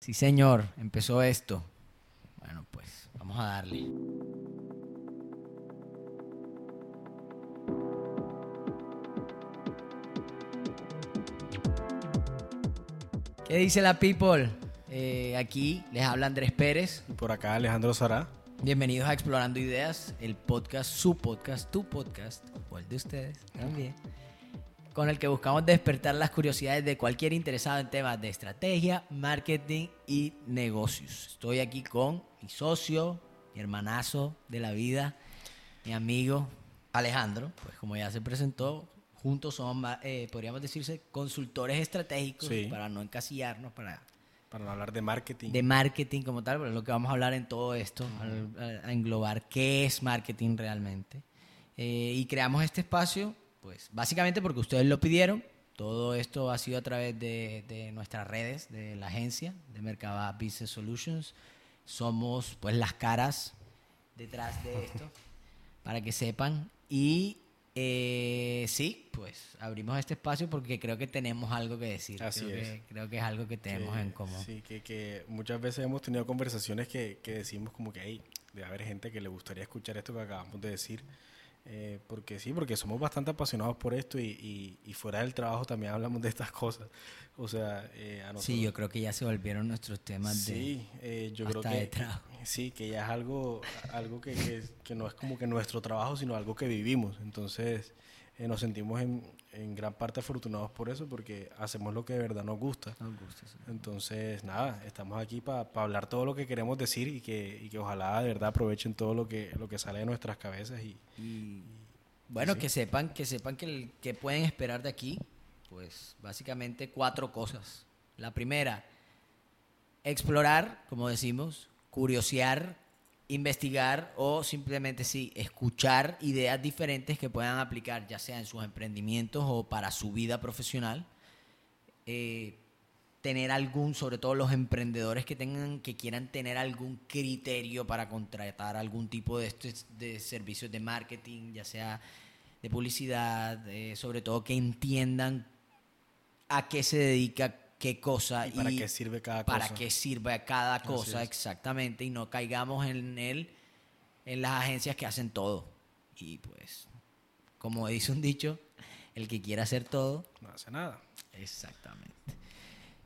Sí, señor, empezó esto. Bueno, pues vamos a darle. ¿Qué dice la people? Eh, aquí les habla Andrés Pérez. Y por acá Alejandro Sará. Bienvenidos a Explorando Ideas, el podcast, su podcast, tu podcast, o el de ustedes también, con el que buscamos despertar las curiosidades de cualquier interesado en temas de estrategia, marketing y negocios. Estoy aquí con mi socio, mi hermanazo de la vida, mi amigo Alejandro, pues como ya se presentó, juntos somos, eh, podríamos decirse, consultores estratégicos Sí. para no encasillarnos, para Para no hablar de marketing. de marketing como tal, pero es lo que vamos a hablar en todo esto, a, a englobar qué es marketing realmente. Eh, y creamos este espacio, pues básicamente porque ustedes lo pidieron. Todo esto ha sido a través de, de nuestras redes, de la agencia de Mercaba Business Solutions. Somos pues las caras detrás de esto, para que sepan. Y eh, sí, pues abrimos este espacio porque creo que tenemos algo que decir. Así creo, es. Que, creo que es algo que tenemos que- en común. Sí, que, que muchas veces hemos tenido conversaciones que, que decimos como que hay, debe haber gente que le gustaría escuchar esto que acabamos de decir. Eh, porque sí, porque somos bastante apasionados por esto y, y- y fuera del trabajo también hablamos de estas cosas. O sea, eh, a nosotros... Sí, yo creo que ya se volvieron nuestros temas de... Sí, eh, yo creo hasta que de trabajo. sí, que ya es algo, algo que, que- que no es como que nuestro trabajo, sino algo que vivimos. Entonces, eh, nos sentimos en, en gran parte afortunados por eso, porque hacemos lo que de verdad nos gusta. Nos gusta, sí. Entonces, nada, estamos aquí para hablar todo lo que queremos decir y que, y que ojalá de verdad aprovechen todo lo que, lo que sale de nuestras cabezas. Y, Y bueno, Sí. que sepan, que sepan que, el- que pueden esperar de aquí, pues básicamente cuatro cosas. La primera, explorar, como decimos, curiosear, investigar o simplemente sí, escuchar ideas diferentes que puedan aplicar ya sea en sus emprendimientos o para su vida profesional. Eh, tener algún, sobre todo los emprendedores que tengan, que quieran tener algún criterio para contratar algún tipo de, estos- de servicios de marketing, ya sea de publicidad, eh, sobre todo que entiendan a qué se dedica qué cosa y para qué sirve cada para cosa. qué sirve cada cosa exactamente y no caigamos en él en las agencias que hacen todo y pues como dice un dicho el que quiera hacer todo No hace nada. Exactamente.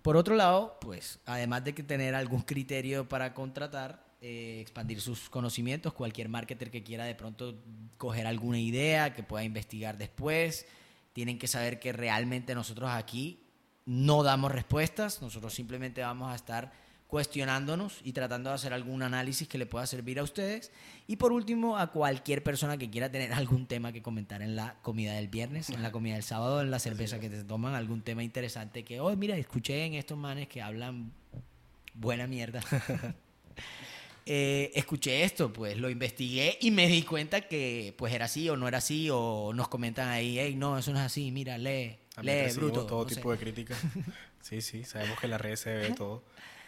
Por otro lado, pues, además de que tener algún criterio para contratar, eh, expandir sus conocimientos, cualquier marketer que quiera de pronto coger alguna idea, que pueda investigar después, tienen que saber que realmente nosotros aquí no damos respuestas, nosotros simplemente vamos a estar cuestionándonos y tratando de hacer algún análisis que le pueda servir a ustedes. Y por último, a cualquier persona que quiera tener algún tema que comentar en la comida del viernes, en la comida del sábado, en la cerveza que te toman, algún tema interesante que, oh, mira, escuché en estos manes que hablan buena mierda. Eh, escuché esto, pues lo investigué y me di cuenta que pues era así o no era así, o nos comentan ahí, hey, no, eso no es así, mira, lee, También lee, bruto. todo no sé. tipo de críticas. sí, sí, sabemos que en las redes se ve todo.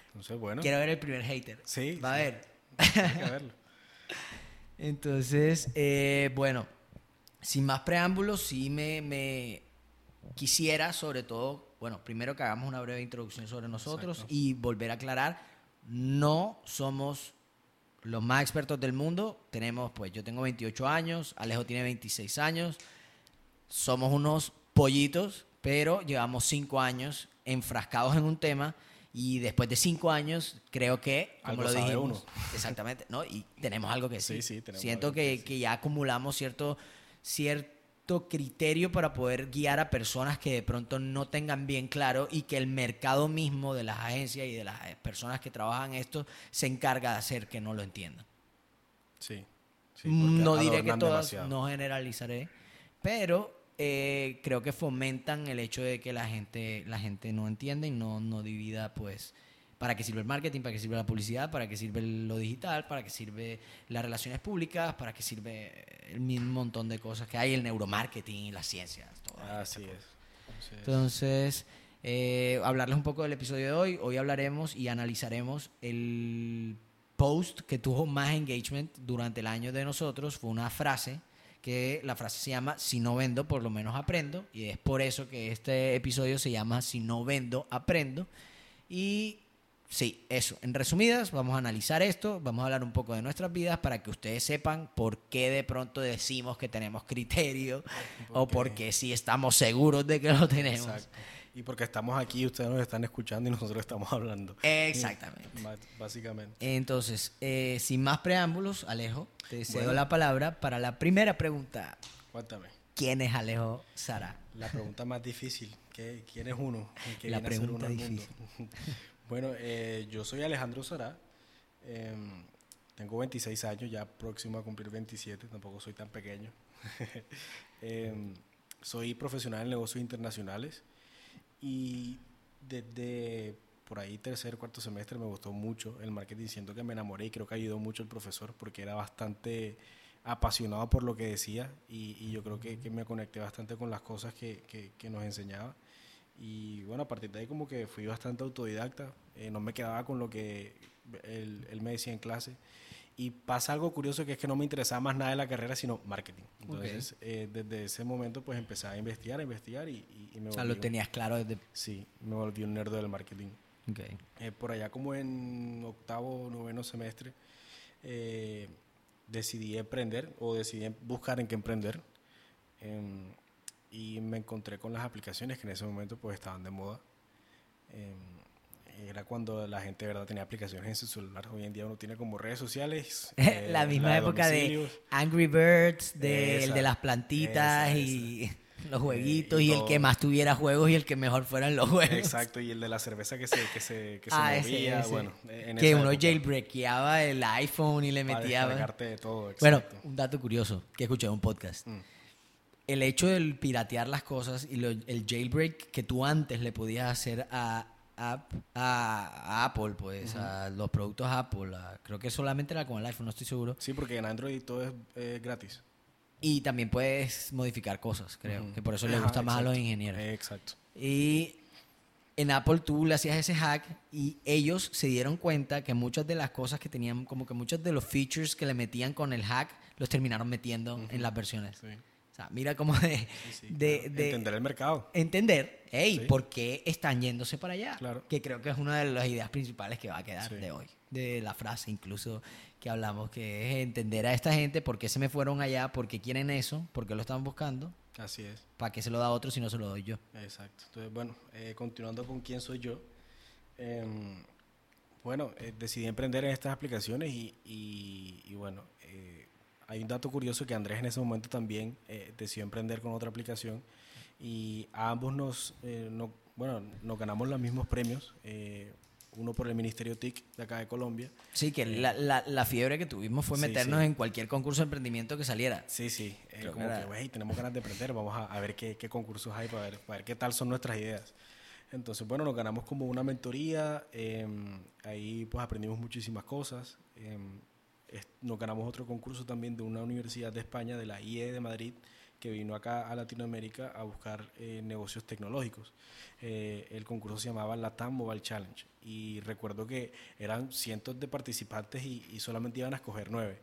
Entonces, bueno, Quiero ver el primer hater. Sí, Va a ver. hay que verlo. Entonces, eh, bueno, sin más preámbulos, sí me, me quisiera, sobre todo, bueno, primero que hagamos una breve introducción sobre nosotros Exacto. y volver a aclarar, no somos los más expertos del mundo. Tenemos, pues, yo tengo 28 años, Alejo tiene 26 años, somos unos pollitos, pero llevamos 5 años enfrascados en un tema. Y después de cinco años, creo que, como Algo lo sabe dijimos, uno. exactamente, ¿no? Y tenemos algo que Sí, decir. sí, tenemos Siento algo que que, que ya acumulamos cierto, cierto criterio para poder guiar a personas que de pronto no tengan bien claro y que el mercado mismo de las agencias y de las eh, personas que trabajan esto se encarga de hacer que no lo entiendan. Sí. sí, no diré que todas, demasiado. no generalizaré, pero eh, creo que fomentan el hecho de que la gente, la gente no entienda y no, no divida, pues, para qué sirve el marketing, para qué sirve la publicidad, para qué sirve lo digital, para qué sirve las relaciones públicas, para qué sirve el mismo montón de cosas que hay, el neuromarketing, las ciencias, todo. Así es. Entonces, Entonces, eh, hablarles un poco del episodio de hoy. Hoy hablaremos y analizaremos el post que tuvo más engagement durante el año de nosotros. Fue una frase que la frase se llama Si no vendo, por lo menos aprendo. Y es por eso que este episodio se llama Si no vendo, aprendo. Y sí, eso. En resumidas, vamos a analizar esto, vamos a hablar un poco de nuestras vidas para que ustedes sepan por qué de pronto decimos que tenemos criterio o por qué sí estamos seguros de que lo tenemos. Exacto. Y porque estamos aquí, ustedes nos están escuchando y nosotros estamos hablando. Exactamente. Básicamente. Entonces, eh, sin más preámbulos, Alejo, te cedo Bueno. la palabra para la primera pregunta. Cuéntame. ¿Quién es Alejo Sara? La pregunta más difícil. ¿qué- ¿Quién es uno? La viene a ser pregunta uno al mundo. difícil. bueno, eh, yo soy Alejandro Sará. em, tengo 26 años, ya próximo a cumplir 27. Tampoco soy tan pequeño. Em, soy profesional en negocios internacionales. Y desde por ahí tercer, cuarto semestre me gustó mucho el marketing. Siento que me enamoré y creo que ayudó mucho el profesor porque era bastante apasionado por lo que decía y, y yo creo que, que me conecté bastante con las cosas que, que- que nos enseñaba. Y bueno, a partir de ahí como que fui bastante autodidacta, eh, no me quedaba con lo que él, él me decía en clase. Y pasa algo curioso que es que no me interesaba más nada de la carrera, sino marketing. Entonces, eh, desde ese momento pues empecé a investigar, a investigar y, y- y me O sea, volví lo tenías claro desde... Sí, me volví un nerd del marketing. Ok. Eh, por allá como en octavo, noveno semestre, eh, decidí emprender o decidí buscar en qué emprender. Em, y me encontré con las aplicaciones que en ese momento pues estaban de moda. Era cuando la gente de verdad tenía aplicaciones en su celular. Hoy en día uno tiene como redes sociales. eh, la misma época de. Angry Birds, de, el de las plantitas esa, y los jueguitos y y, el que más tuviera juegos y el que mejor fueran los juegos. Exacto, y el de la cerveza que se, que se, que se Ah, ese, movía. ese. Bueno, en que uno época, jailbreakeaba el iPhone y le metía... descargarte de todo. Bueno, un dato curioso que escuché en un podcast. Mm. El hecho del piratear las cosas y lo- el jailbreak que tú antes le podías hacer a, a, a- a Apple, pues, a los productos Apple, a- creo que solamente era con el iPhone, no estoy seguro. Sí, porque en Android todo es eh, gratis. Y también puedes modificar cosas, creo, que por eso le gusta más a los ingenieros. Exacto. Y en Apple tú le hacías ese hack y ellos se dieron cuenta que muchas de las cosas que tenían, como que muchos de los features que le metían con el hack, los terminaron metiendo en las versiones. Sí. O sea, mira cómo de, Sí, sí, de, claro. de Entender el mercado. entender, hey, Sí. ¿por qué están yéndose para allá? Claro. Que creo que es una de las ideas principales que va a quedar Sí. de hoy. De la frase incluso que hablamos, que es entender a esta gente por qué se me fueron allá, por qué quieren eso, por qué lo están buscando, Así es. para qué se lo da a otro si no se lo doy yo. Exacto. Entonces, bueno, eh, continuando con quién soy yo. em, bueno, eh, decidí emprender en estas aplicaciones y, y- y bueno, eh, hay un dato curioso que Andrés en ese momento también eh, decidió emprender con otra aplicación y a ambos nos, eh, no- bueno, nos ganamos los mismos premios. eh, uno por el Ministerio TIC de acá de Colombia. Sí, que la, la, la fiebre que tuvimos fue Sí, meternos sí. en cualquier concurso de emprendimiento que saliera. Sí, sí. eh, como que, güey, tenemos ganas de emprender, vamos a, a ver qué, qué concursos hay para ver, para ver qué tal son nuestras ideas. Entonces, bueno, nos ganamos como una mentoría, eh, ahí pues aprendimos muchísimas cosas. eh, nos ganamos otro concurso también de una universidad de España, de la IE de Madrid, que vino acá a Latinoamérica a buscar eh, negocios tecnológicos. Eh, el concurso se llamaba Latam Mobile Challenge y recuerdo que eran cientos de participantes y, y solamente iban a escoger nueve.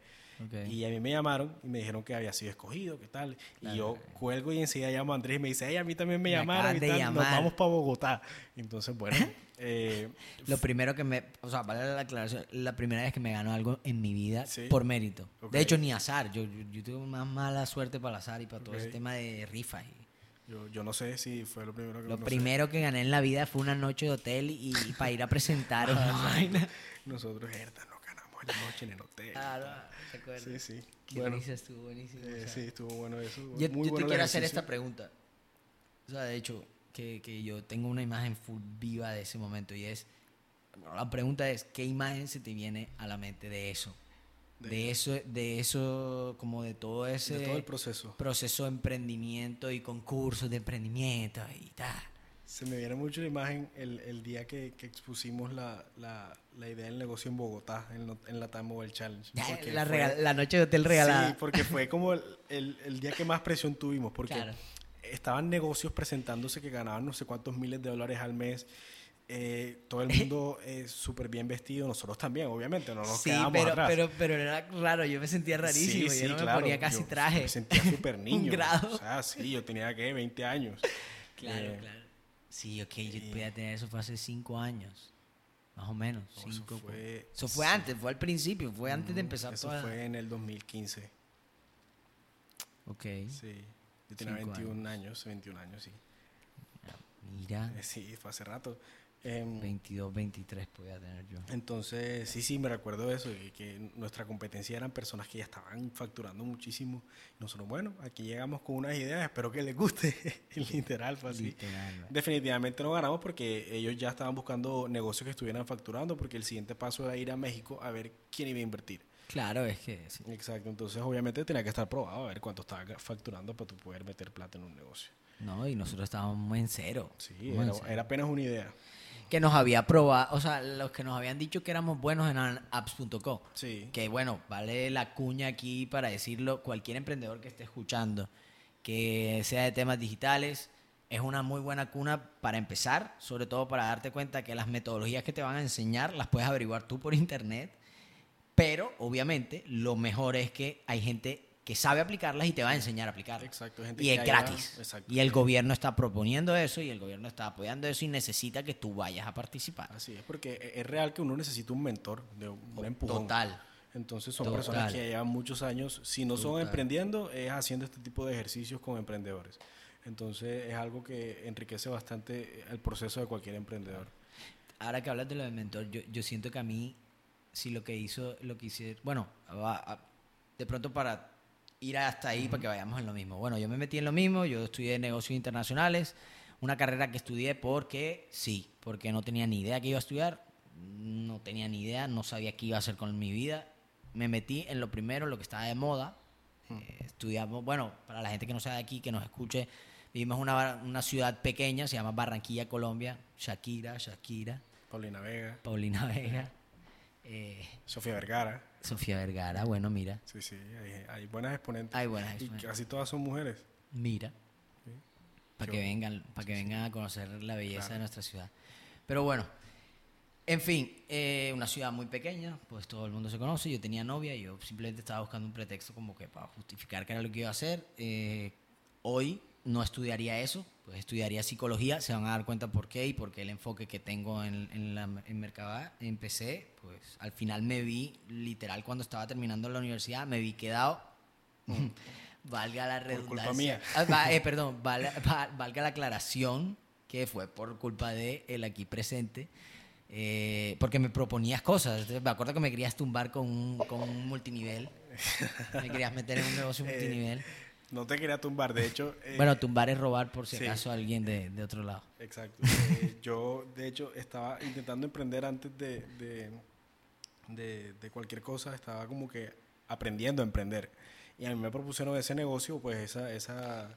Y a mí me llamaron y me dijeron que había sido escogido, qué tal. Y yo cuelgo y enseguida llamo a Andrés y me dice, hey, a mí también me, Me llamaron y tal, nos llamar". vamos para Bogotá. Entonces, bueno, eh, Lo primero que me, o sea, vale la aclaración, la primera vez que me ganó algo en mi vida Sí. por mérito. Ok. De hecho, ni azar. Yo, yo, yo tuve más mala suerte para el azar y para todo ese tema de rifas. y- yo, yo no sé si fue lo primero que Lo no sé. primero que gané en la vida fue una noche de hotel y, para ir a presentar una vaina. Nosotros, herda, nos ganamos la noche en el hotel. Ah, no, ¿se acuerda? Sí, sí. Qué Bueno, risa, estuvo buenísimo. eh, o sea. sí, estuvo bueno eso. Yo, Muy yo te bueno el quiero hacer esta pregunta. O sea, de hecho, que, que yo tengo una imagen full viva de ese momento y es, bueno, la pregunta es, ¿qué imagen se te viene a la mente de eso? De, De- eso, de eso, como de todo ese De todo el proceso. proceso de emprendimiento y concursos de emprendimiento y tal. Se me viene mucho la imagen el, el día que, que expusimos la, la, la idea del negocio en Bogotá, en, la Time Mobile Challenge. La, fue- regal- la noche de hotel regalada. Sí, porque fue como el, el- el día que más presión tuvimos, porque Claro. Estaban negocios presentándose que ganaban no sé cuántos miles de dólares al mes. eh, todo el mundo eh, súper bien vestido, nosotros también, obviamente, no nos sí, quedamos pero, atrás. pero, pero era raro, yo me sentía rarísimo, Sí, yo sí, no me claro, ponía casi yo traje. Me sentía súper Un niño. grado. O sea, sí, yo tenía que 20 años. Claro, Eh, claro. Sí, ok, yo podía tener eso fue hace cinco años. Más o menos. No, eso cinco, fue- eso fue antes, fue al principio, fue antes de empezar Eso toda- fue en el 2015. Ok. Sí. Yo tenía Cinco 21 años. 21 años, sí. Mira, Eh, Sí, fue hace rato. Em, 22, 23 podía tener yo. Entonces, sí, sí, me recuerdo eso, que, que nuestra competencia eran personas que ya estaban facturando muchísimo. Nosotros, bueno, aquí llegamos con unas ideas, espero que les guste. Literal, fue así. Literal. Definitivamente no ganamos porque ellos ya estaban buscando negocios que estuvieran facturando, porque el siguiente paso era ir a México a ver quién iba a invertir. Claro, es que sí. Exacto, entonces obviamente tenía que estar probado a ver cuánto estaba facturando para tú poder meter plata en un negocio. No, y nosotros estábamos en cero. Sí, en era, cero. era apenas una idea. Que nos había probado, o sea, los que nos habían dicho que éramos buenos en apps.co. Sí. Que bueno, vale la cuña aquí para decirlo, cualquier emprendedor que esté escuchando, que sea de temas digitales, es una muy buena cuna para empezar, sobre todo para darte cuenta que las metodologías que te van a enseñar las puedes averiguar tú por internet, pero obviamente lo mejor es que hay gente que sabe aplicarlas y te va a enseñar a aplicarlas. Exacto, gente Y que es haya- gratis. exacto. Y el gobierno está proponiendo eso y el gobierno está apoyando eso y necesita que tú vayas a participar. Así es, porque es real que uno necesita un mentor, de un empujón. Total. Entonces son Total. personas que llevan muchos años, si no son emprendiendo, es haciendo este tipo de ejercicios con emprendedores. Entonces es algo que enriquece bastante el proceso de cualquier emprendedor. Ahora que hablas de lo del mentor, yo, yo siento que a mí, si lo que hizo, lo que hice, bueno, a- de pronto para ir hasta ahí, para que vayamos en lo mismo. Bueno, yo me metí en lo mismo, yo estudié negocios internacionales, una carrera que estudié porque sí, porque no tenía ni idea que iba a estudiar, no tenía ni idea, no sabía qué iba a hacer con mi vida. Me metí en lo primero, lo que estaba de moda. Eh, estudiamos, bueno, para la gente que no sea de aquí, que nos escuche, vivimos en una, una ciudad pequeña, se llama Barranquilla, Colombia. Shakira, Shakira. Paulina Vega, Paulina Vega, eh, Sofía Vergara. Sofía Vergara, bueno, mira, Sí, sí, hay, hay buenas exponentes. hay buenas y exponentes. casi todas son mujeres. mira, Sí. para que vengan, para que sí, sí. vengan a conocer la belleza Claro. de nuestra ciudad. Pero bueno, en fin, eh, una ciudad muy pequeña, pues todo el mundo se conoce, yo tenía novia y yo simplemente estaba buscando un pretexto como que para justificar que era lo que iba a hacer. Eh, hoy no estudiaría eso, pues estudiaría psicología, se van a dar cuenta por qué y por qué el enfoque que tengo en, en, la, en Mercabá empecé, pues al final me vi, literal, cuando estaba terminando la universidad, me vi quedado, valga la Por redundancia. culpa mía. Ah, eh, perdón, val- va- valga la aclaración que fue por culpa de el aquí presente, eh, porque me proponías cosas. Entonces, me acuerdo que me querías tumbar con un, con un multinivel, me querías meter en un negocio Eh, multinivel. No te quería tumbar, de hecho. eh, Bueno, tumbar es robar por si sí. acaso a alguien de, de otro lado. Exacto. Eh, yo, de hecho, estaba intentando emprender antes de, de, de- de cualquier cosa. Estaba como que aprendiendo a emprender. Y a mí me propusieron ese negocio, pues esa, esa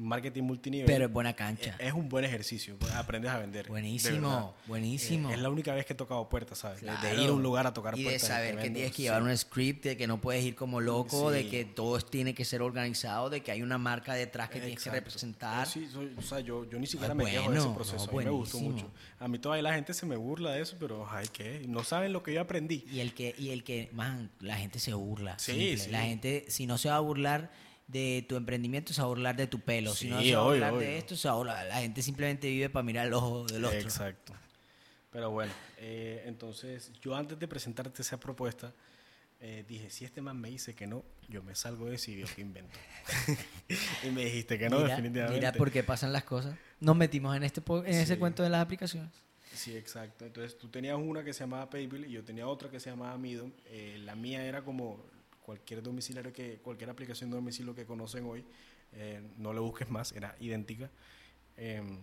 marketing multinivel. Pero es buena cancha. Es un buen ejercicio. pues, aprendes a vender. de Buenísimo, buenísimo. Eh, es la única vez que he tocado puertas, ¿sabes? De- De, Claro. ir a un lugar a tocar y de puertas. saber te que vendo, tienes que sí. llevar un script, de que no puedes ir como loco, de Sí. que todo tiene que ser organizado, de que hay una marca detrás que tienes que Exacto. representar. Sí, soy- o sea, yo, yo ni siquiera Ah, me quejo de ese bueno, proceso. no, a mí me gustó mucho. A mí todavía la gente se me burla de eso, pero ay, ¿qué? No saben lo que yo aprendí. Y el que, y el que, man, la gente se burla. Sí, simple. sí. La gente, si no se va a burlar de tu emprendimiento, se va a burlar de tu pelo. si no se va a burlar obvio. de esto, se va a burlar. La gente simplemente vive para mirar el ojo del otro. Exacto. Pero bueno, eh, entonces yo antes de presentarte esa propuesta, eh, dije, si este man me dice que no, yo me salgo de veo que invento. y me dijiste que no, mira, definitivamente. mira por qué pasan las cosas. Nos metimos en este en ese cuento de las aplicaciones. Sí, exacto. Entonces tú tenías una que se llamaba PayPal y yo tenía otra que se llamaba Midom. Eh, la mía era como cualquier domiciliario que, cualquier aplicación de domicilio que conocen hoy. Eh, no le busques más, era idéntica. Em,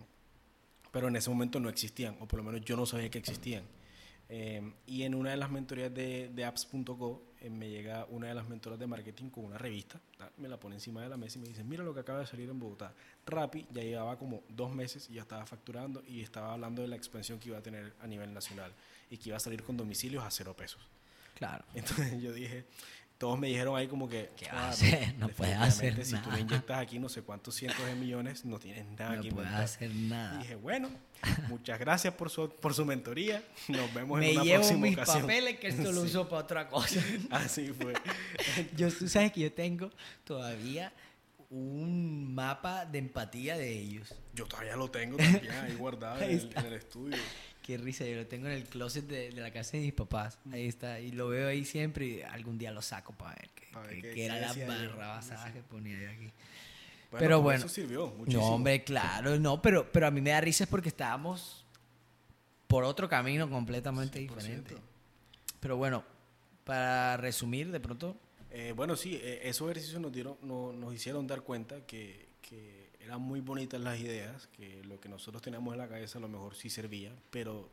pero en ese momento no existían, o por lo menos yo no sabía que existían. Eh, y en una de las mentorías de, de apps.co eh, me llega una de las mentoras de marketing con una revista, ¿tá? me la pone encima de la mesa y me dice, mira lo que acaba de salir en Bogotá. Rappi ya llevaba como dos meses y ya estaba facturando y estaba hablando de la expansión que iba a tener a nivel nacional y que iba a salir con domicilios a cero pesos. Claro. Entonces yo dije, todos me dijeron ahí como que... ¿Qué vas a "Ah, hacer? No puedes hacer Si tú nada". le inyectas aquí no sé cuántos cientos de millones, no tienes nada No que puedes inventar. hacer nada. Y dije, bueno, muchas gracias por su, por su mentoría. Nos vemos Me en una llevo próxima mis ocasión. papeles que esto lo Sí. uso para otra cosa. Así fue. yo, tú sabes que yo tengo todavía un mapa de empatía de ellos. Yo todavía lo tengo también ahí guardado en, el, en el estudio. Qué risa, yo lo tengo en el closet de, de la casa de mis papás. Ahí está, y lo veo ahí siempre y algún día lo saco para ver qué, era la decía yo. barrabasadas que ponía yo aquí. Bueno, Pero bueno. Eso sirvió muchísimo. No, hombre, claro, no, pero, pero a mí me da risa porque estábamos por otro camino completamente 100%. diferente. Pero bueno, para resumir, de pronto, Eh, bueno, sí, eh, esos ejercicios nos, dieron, no- nos hicieron dar cuenta que, que eran muy bonitas las ideas, que lo que nosotros teníamos en la cabeza a lo mejor sí servía, pero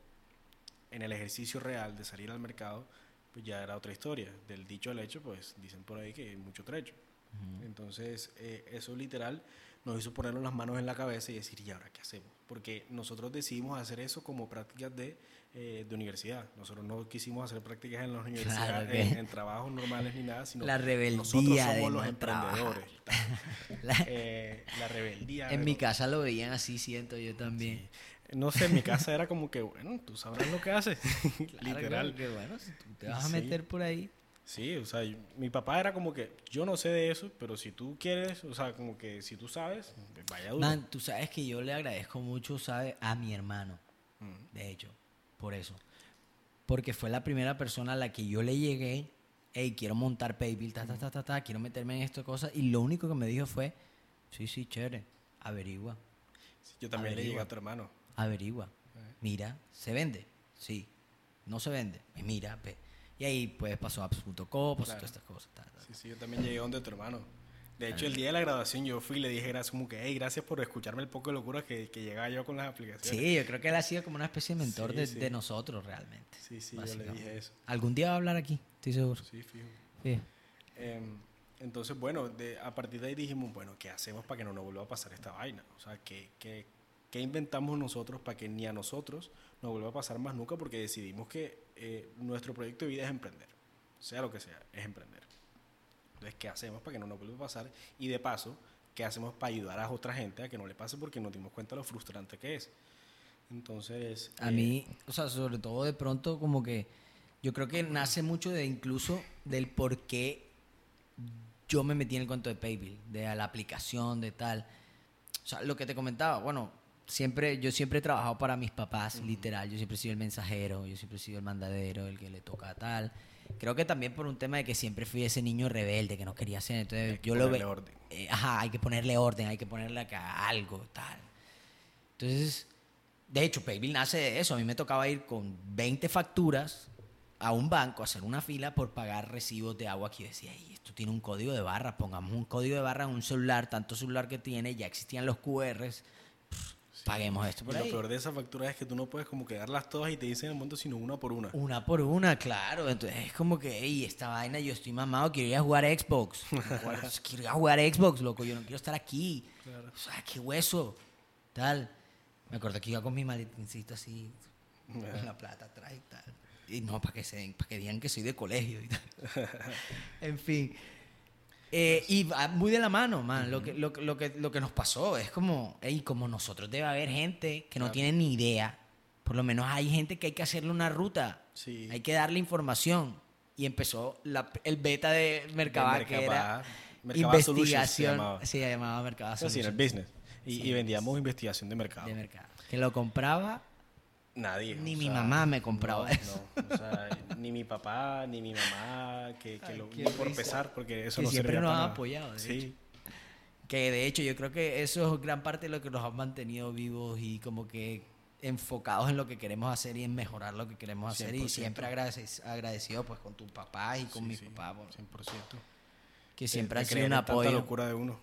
en el ejercicio real de salir al mercado, pues ya era otra historia. Del dicho al hecho, pues dicen por ahí que hay mucho trecho. Entonces, eh, eso literal nos hizo ponernos las manos en la cabeza y decir, ¿y ahora qué hacemos? Porque nosotros decidimos hacer eso como prácticas de, eh, de universidad. Nosotros no quisimos hacer prácticas en las universidades, que- en, en trabajos normales ni nada, sino La rebeldía nosotros somos de los no emprendedores. la- Eh, la rebeldía. en mi no- casa lo veían así, siento yo también. No sé, en mi casa era como que, bueno, tú sabrás lo que haces. Claro, Literal. claro, que bueno, si tú te vas a Sí. meter por ahí. Sí, o sea, yo- mi papá era como que, yo no sé de eso, pero si tú quieres, o sea, como que si tú sabes, vaya duro. Man, tú sabes que yo le agradezco mucho, ¿sabes? A mi hermano, Mm. de hecho, por eso. Porque fue la primera persona a la que yo le llegué, hey, quiero montar PayPal, ta, ta, ta, ta, ta, quiero meterme en esto, cosas. Y lo único que me dijo fue, sí, sí, chévere, averigua, Sí, yo también le Averigua. llegué a tu hermano. averigua. Mira, ¿se vende? Sí. ¿No se vende? Mira, ve. Y ahí pues pasó apps.co, pasó Claro. todas estas cosas. ta, ta. Sí, sí, yo también llegué donde tu hermano. De hecho, el día de la graduación yo fui y le dije gracias, como que, hey, gracias por escucharme el poco de locura que, que llegaba yo con las aplicaciones. Sí, yo creo que él ha sido como una especie de mentor Sí, de, sí. de nosotros realmente. Sí, sí, yo le dije eso. Algún día va a hablar aquí, estoy seguro. Sí, fijo. Sí. Em, entonces, bueno, de- a partir de ahí dijimos, bueno, ¿qué hacemos para que no nos vuelva a pasar esta vaina? O sea, ¿qué, qué, qué inventamos nosotros para que ni a nosotros nos vuelva a pasar más nunca? Porque decidimos que eh, nuestro proyecto de vida es emprender. Sea lo que sea, es emprender. Entonces, ¿qué hacemos para que no nos vuelva a pasar? Y de paso, ¿qué hacemos para ayudar a otra gente a que no le pase? Porque nos dimos cuenta de lo frustrante que es. Entonces... A eh, mí, o sea, sobre todo de pronto como que yo creo que nace mucho de incluso del por qué yo me metí en el cuento de PayPal, de la aplicación, de tal. O sea, lo que te comentaba, bueno, siempre yo siempre he trabajado para mis papás, literal, yo siempre he sido el mensajero, yo siempre he sido el mandadero, el que le toca tal. Creo que también por un tema de que siempre fui ese niño rebelde que no quería hacer, entonces Hay que yo lo veo orden. eh, ajá, hay que ponerle orden, hay que ponerle acá algo, tal. Entonces, de hecho, PayPal nace de eso. A mí me tocaba ir con 20 facturas a un banco, a hacer una fila por pagar recibos de agua. Que yo decía, "Ey, esto tiene un código de barra, pongamos un código de barra en un celular, tanto celular que tiene, ya existían los QRs, paguemos esto Y por lo ahí. peor de esa factura es que tú no puedes como que darlas todas y te dicen en el momento, sino una por una. Una por una, claro. Entonces es como que, ey, esta vaina, yo estoy mamado, quiero ir a jugar Xbox. Quiero ir a jugar Xbox, loco, yo no quiero estar aquí. Claro. O sea, qué hueso. Tal. Me acuerdo que iba con mi maletincito así, con la plata atrás y tal. Y no, para que se para que digan que soy de colegio y tal. en fin. Eh, y va muy de la mano, man. lo, que, lo, que- lo, que, lo que nos pasó es como, ey, como nosotros debe haber gente que no tiene ni idea. Por lo menos hay gente que hay que hacerle una ruta. Sí. Hay que darle información. Y empezó la- el beta de Mercaba, De que era Solutions se investigación. llamaba. Se llamaba Mercaba Eso sí, en el Solutions. business. Y, Sí. y vendíamos investigación de mercado. de mercado. Que lo compraba Nadie. Ni mi sea, mamá me compraba no, eso. no, o sea, ni mi papá, ni mi mamá, que, que Ay, lo, ni por risa. pesar, porque eso Que no siempre nos para nada. apoyado, de Sí, Que de hecho yo creo que eso es gran parte de lo que nos ha mantenido vivos y como que enfocados en lo que queremos hacer y en mejorar lo que queremos hacer. Y 100%. siempre agradeci- agradecido pues con tu papá y con sí, mi sí, papá, por- 100%. que siempre ha sido un apoyo. locura de uno.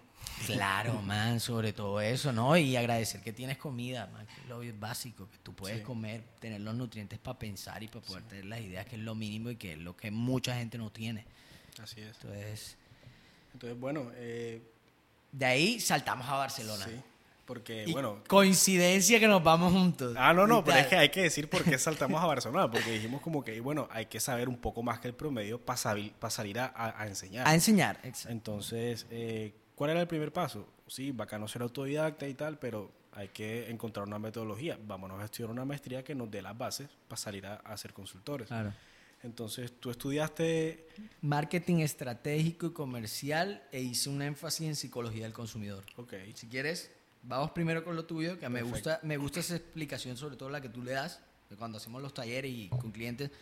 Claro, man, sobre todo eso, ¿no? Y agradecer que tienes comida, man, que es lo básico, que tú puedes Sí. comer, tener los nutrientes para pensar y para poder tener las ideas, que es lo mínimo y que es lo que mucha gente no tiene. Así es. Entonces, Entonces, bueno, eh, de ahí saltamos a Barcelona. sí, porque, Y bueno... coincidencia que nos vamos juntos. Ah, no, no, pero es que hay que decir por qué saltamos a Barcelona, porque dijimos como que, bueno, hay que saber un poco más que el promedio para salir a enseñar. A enseñar, exacto. Entonces, eh, ¿cuál era el primer paso? Sí, bacano ser autodidacta y tal, pero hay que encontrar una metodología. Vámonos a estudiar una maestría que nos dé las bases para salir a, a ser consultores. Claro. Entonces, tú estudiaste... Marketing estratégico y comercial e hice un énfasis en psicología del consumidor. Ok. Si quieres, vamos primero con lo tuyo, que me gusta, me gusta esa explicación, sobre todo la que tú le das, de cuando hacemos los talleres y con clientes.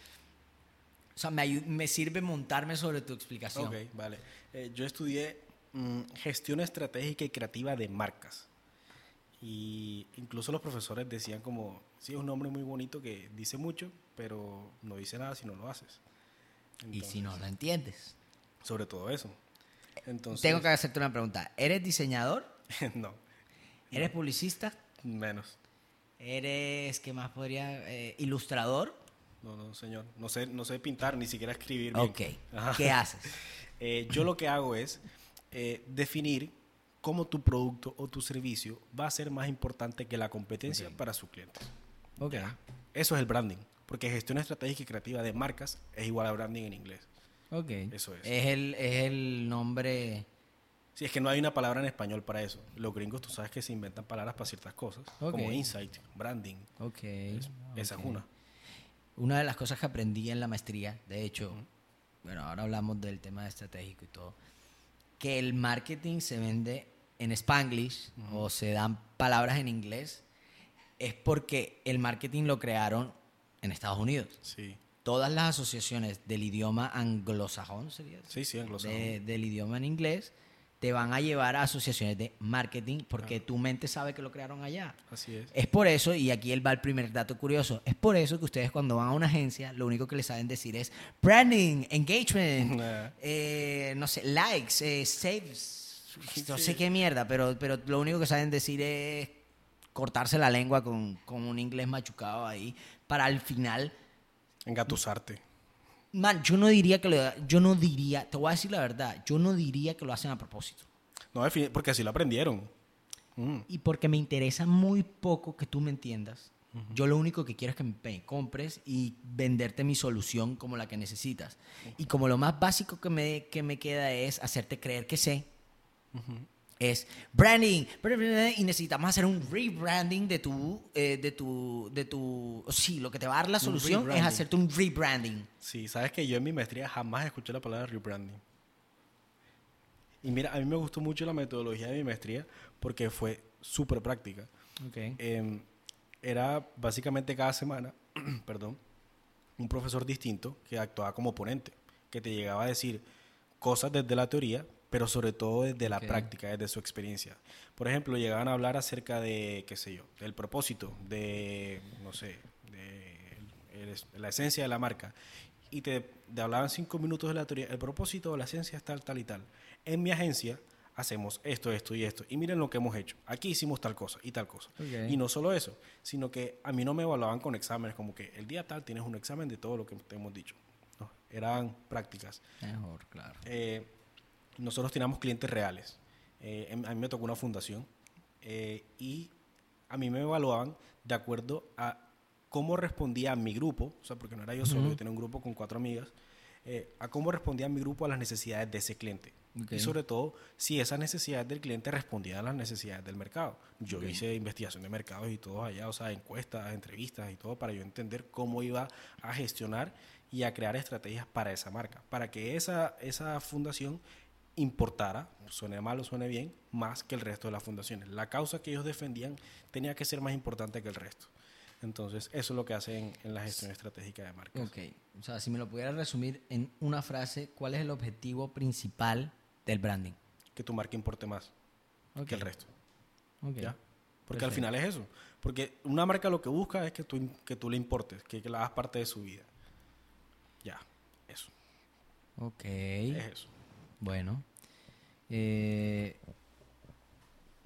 O sea, me, me sirve montarme sobre tu explicación. Ok, vale. Eh, yo estudié mm, gestión estratégica y creativa de marcas. Y incluso los profesores decían como, sí, es un nombre muy bonito que dice mucho, pero no dice nada si no lo haces. Y si Entonces, no lo entiendes. Sobre todo eso. Entonces, Tengo que hacerte una pregunta. ¿Eres diseñador? no, ¿Eres publicista? menos. ¿Eres, qué más podría? eh, ¿Ilustrador? No, no, señor. No sé, no sé pintar, ni siquiera escribir. bien. Ok. Ajá. ¿Qué haces? Eh, yo lo que hago es eh, definir cómo tu producto o tu servicio va a ser más importante que la competencia para sus clientes. Ok. Eso es el branding, porque gestión estratégica y creativa de marcas es igual a branding en inglés. Ok. Eso es. Es el, es el nombre. Si es que no hay una palabra en español para eso. Los gringos, tú sabes que se inventan palabras para ciertas cosas, Ok. como insight, branding. Ok. Esa es una. Una de las cosas que aprendí en la maestría, de hecho, bueno, ahora hablamos del tema estratégico y todo, que el marketing se vende en spanglish o se dan palabras en inglés, es porque el marketing lo crearon en Estados Unidos. Sí, Todas las asociaciones del idioma anglosajón, sería sí, sí, anglosajón. de- del idioma en inglés, te van a llevar a asociaciones de marketing porque tu mente sabe que lo crearon allá. Así es. Es por eso, y aquí él va el primer dato curioso, es por eso que ustedes cuando van a una agencia, lo único que les saben decir es branding, engagement, Nah. eh, no sé, likes, eh, saves, no sé qué mierda, pero, pero lo único que saben decir es cortarse la lengua con, con un inglés machucado ahí para al final... Engatusarte. Man, yo no diría que lo, yo no diría, te voy a decir la verdad, yo no diría que lo hacen a propósito. No, porque así lo aprendieron. Mm. Y porque me interesa muy poco que tú me entiendas. Yo lo único que quiero es que me compres y venderte mi solución como la que necesitas. Y como lo más básico que me, que me queda es hacerte creer que sé, es branding, y necesitamos hacer un rebranding de tu, eh, de tu, de tu, sí, lo que te va a dar la solución es hacerte un rebranding. Sí, sabes que yo en mi maestría jamás escuché la palabra rebranding. Y mira, a mí me gustó mucho la metodología de mi maestría porque fue súper práctica. Eh, era básicamente cada semana, perdón, un profesor distinto que actuaba como ponente, que te llegaba a decir cosas desde la teoría, pero sobre todo desde la práctica, desde su experiencia. Por ejemplo, llegaban a hablar acerca de, qué sé yo, del propósito, de, no sé, de la esencia de la marca. Y te, te hablaban cinco minutos de la teoría, el propósito o la esencia es tal, tal y tal. En mi agencia hacemos esto, esto y esto. Y miren lo que hemos hecho. Aquí hicimos tal cosa y tal cosa. Ok. Y no solo eso, sino que a mí no me evaluaban con exámenes, como que el día tal tienes un examen de todo lo que te hemos dicho. No, eran prácticas. Mejor, claro. Eh, nosotros teníamos clientes reales. Eh, em- a mí me tocó una fundación eh, y a mí me evaluaban de acuerdo a cómo respondía mi grupo, o sea, porque no era yo solo, Ujú. yo tenía un grupo con cuatro amigas, eh, a cómo respondía mi grupo a las necesidades de ese cliente. Ok. Y sobre todo, si esas necesidades del cliente respondían a las necesidades del mercado. Yo Ok. hice investigación de mercados y todo allá, o sea, encuestas, entrevistas y todo, para yo entender cómo iba a gestionar y a crear estrategias para esa marca, para que esa, esa fundación importara, suene mal o suene bien, más que el resto de las fundaciones. La causa que ellos defendían tenía que ser más importante que el resto. Entonces, eso es lo que hacen en la gestión estratégica de marcas. Ok, o sea, si me lo pudieras resumir en una frase, ¿cuál es el objetivo principal del branding? Que tu marca importe más que el resto. ok. ¿ya? Porque al final es eso. Porque una marca lo que busca es que tú, que tú le importes, que, que la hagas parte de su vida. Ya, eso. Ok, Es eso. bueno. Eh,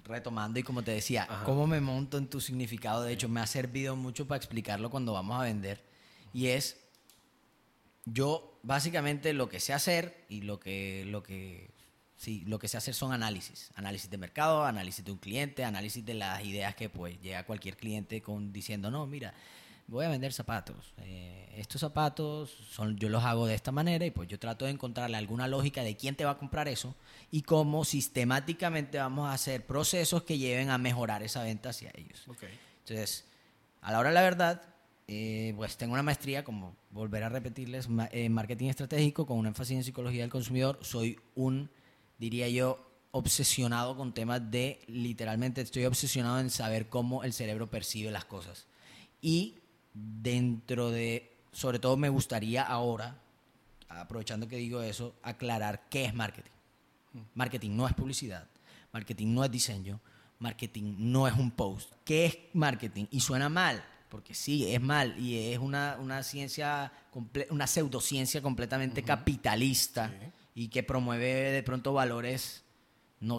retomando y como te decía, Ajá. ¿cómo me monto en tu significado? De hecho, me ha servido mucho para explicarlo cuando vamos a vender. Y es, yo básicamente lo que sé hacer y lo que, lo que, sí, lo que sé hacer son análisis. Análisis de mercado, análisis de un cliente, análisis de las ideas que pues llega cualquier cliente con diciendo, no, mira, voy a vender zapatos. Eh, estos zapatos son, yo los hago de esta manera y pues yo trato de encontrarle alguna lógica de quién te va a comprar eso y cómo sistemáticamente vamos a hacer procesos que lleven a mejorar esa venta hacia ellos. Ok. Entonces, a la hora de la verdad, eh, pues tengo una maestría, como volver a repetirles, en marketing estratégico con un énfasis en psicología del consumidor. Soy un, diría yo, obsesionado con temas de, literalmente estoy obsesionado en saber cómo el cerebro percibe las cosas. Y dentro de, sobre todo me gustaría ahora, aprovechando que digo eso, aclarar qué es marketing. Marketing no es publicidad, marketing no es diseño, marketing no es un post. ¿Qué es marketing? Y suena mal, porque sí, es mal y es una, una ciencia, una pseudociencia completamente capitalista y que promueve de pronto valores, no,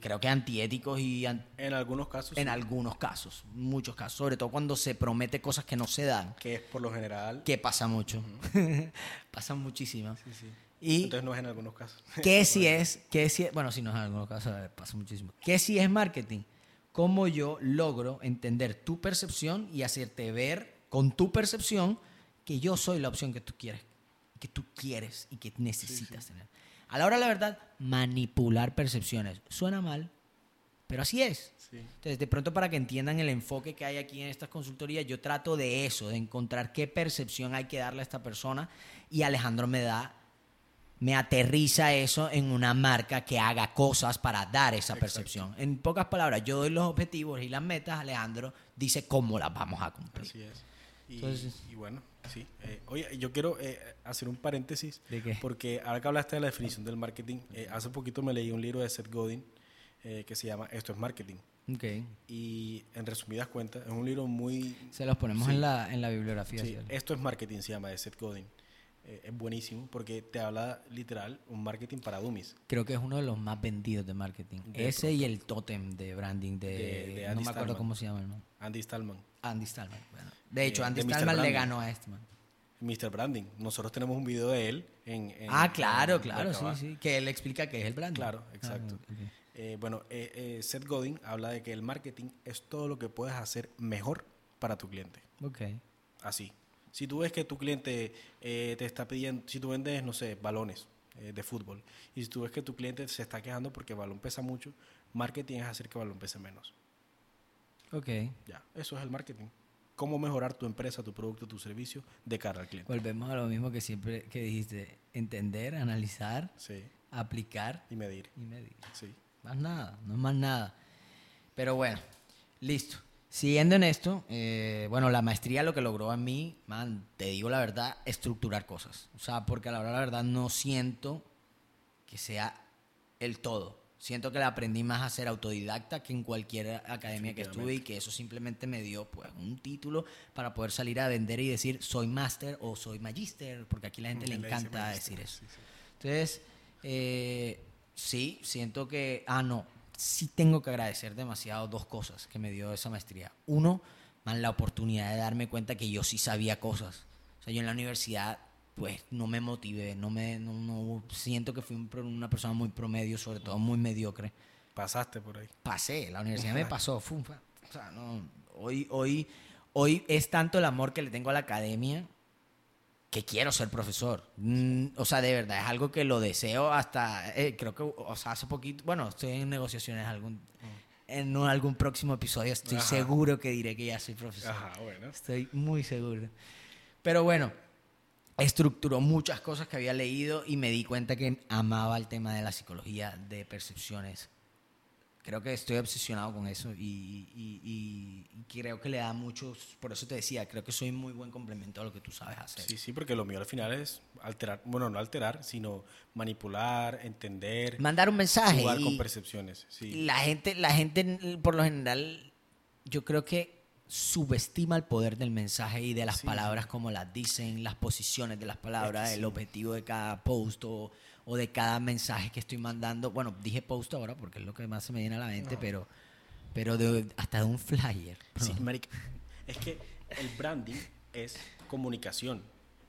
creo que antiéticos y an- En algunos casos, en sí, algunos casos, muchos casos, sobre todo cuando se promete cosas que no se dan, que es por lo general. que pasa mucho, pasa muchísimo. Sí, sí. Y Entonces no es en algunos casos. ¿Qué si es, qué si bueno, si no en algunos casos eh, pasa muchísimo. ¿Qué si es marketing? ¿Cómo yo logro entender tu percepción y hacerte ver con tu percepción que yo soy la opción que tú quieres, que tú quieres y que necesitas tener? A la hora de la verdad, manipular percepciones. Suena mal, pero así es. Sí. Entonces, de pronto para que entiendan el enfoque que hay aquí en estas consultorías, yo trato de eso, de encontrar qué percepción hay que darle a esta persona y Alejandro me da, me aterriza eso en una marca que haga cosas para dar esa percepción. En pocas palabras, yo doy los objetivos y las metas, Alejandro dice cómo las vamos a cumplir. Así es. Y, Entonces- y bueno, sí. Eh, oye, yo quiero eh, hacer un paréntesis. ¿De qué? Porque ahora que hablaste de la definición del marketing, eh, hace poquito me leí un libro de Seth Godin eh, que se llama Esto es Marketing. Ok. Y en resumidas cuentas, es un libro muy... Se los ponemos Sí. en, la, en la bibliografía. Sí. Esto es Marketing, se llama, de Seth Godin. Eh, es buenísimo porque te habla literal un marketing para dummies. Creo que es uno de los más vendidos de marketing. De Ese y el tótem de branding de, De- de no Andy me acuerdo Stallman. cómo se llama el man. Andy Stallman, Andy Stallman. bueno. De hecho, De- Andy. Stallman le ganó a este man. Mr. Branding. Nosotros tenemos un video de él en... en- ah, claro, en claro, sí, sí. Que él explica qué es el branding. Claro, exacto. Ah, ok. Eh, bueno, eh, eh, Seth Godin habla de que el marketing es todo lo que puedes hacer mejor para tu cliente. Ok. Así. Si tú ves que tu cliente eh, te está pidiendo, si tú vendes, no sé, balones eh, de fútbol, y si tú ves que tu cliente se está quejando porque el balón pesa mucho, marketing es hacer que el balón pese menos. Ok. Ya, eso es el marketing. Cómo mejorar tu empresa, tu producto, tu servicio de cara al cliente. Volvemos a lo mismo que siempre que dijiste. Entender, analizar, Sí, aplicar y medir. y medir. Sí. Más nada, no es más nada. Pero bueno, listo. Siguiendo en esto, eh, bueno, la maestría lo que logró a mí, man, te digo la verdad, estructurar cosas. O sea, porque a la hora la verdad no siento que sea el todo. Siento que la aprendí más a ser autodidacta que en cualquier academia que estuve y que eso simplemente me dio pues un título para poder salir a vender y decir soy máster o soy magíster, porque aquí la gente le encanta decir eso. sí, sí. Entonces, eh, sí, siento que, ah, no, sí tengo que agradecer demasiado dos cosas que me dio esa maestría. Uno, man, la oportunidad de darme cuenta que yo sí sabía cosas. O sea, yo en la universidad, pues, no me motivé, no me, no, no- siento que fui un una persona muy promedio, sobre todo muy mediocre. Pasaste por ahí. Pasé, la universidad me pasó, fum, o sea, no, hoy, hoy, hoy es tanto el amor que le tengo a la academia que quiero ser profesor. Mm, o sea, de verdad, es algo que lo deseo hasta, eh, creo que, o sea, hace poquito, bueno, estoy en negociaciones algún, en algún próximo episodio, estoy Ajá. seguro que diré que ya soy profesor. Ajá, bueno. Estoy muy seguro. Pero bueno, estructuró muchas cosas que había leído y me di cuenta que amaba el tema de la psicología de percepciones. Creo que estoy obsesionado con eso y, y- y- y creo que le da muchos, por eso te decía, creo que soy muy buen complemento a lo que tú sabes hacer. Sí, sí, porque lo mío al final es alterar, bueno, no alterar, sino manipular, entender, Mandar un mensaje jugar con percepciones. Sí. la gente, la gente por lo general, yo creo que subestima el poder del mensaje y de las Sí, palabras como las dicen, las posiciones de las palabras, sí. el objetivo de cada post o, o de cada mensaje que estoy mandando. Bueno, dije post ahora porque es lo que más se me viene a la mente, pero, pero de- hasta de un flyer. Sí, marica, es que el branding es comunicación,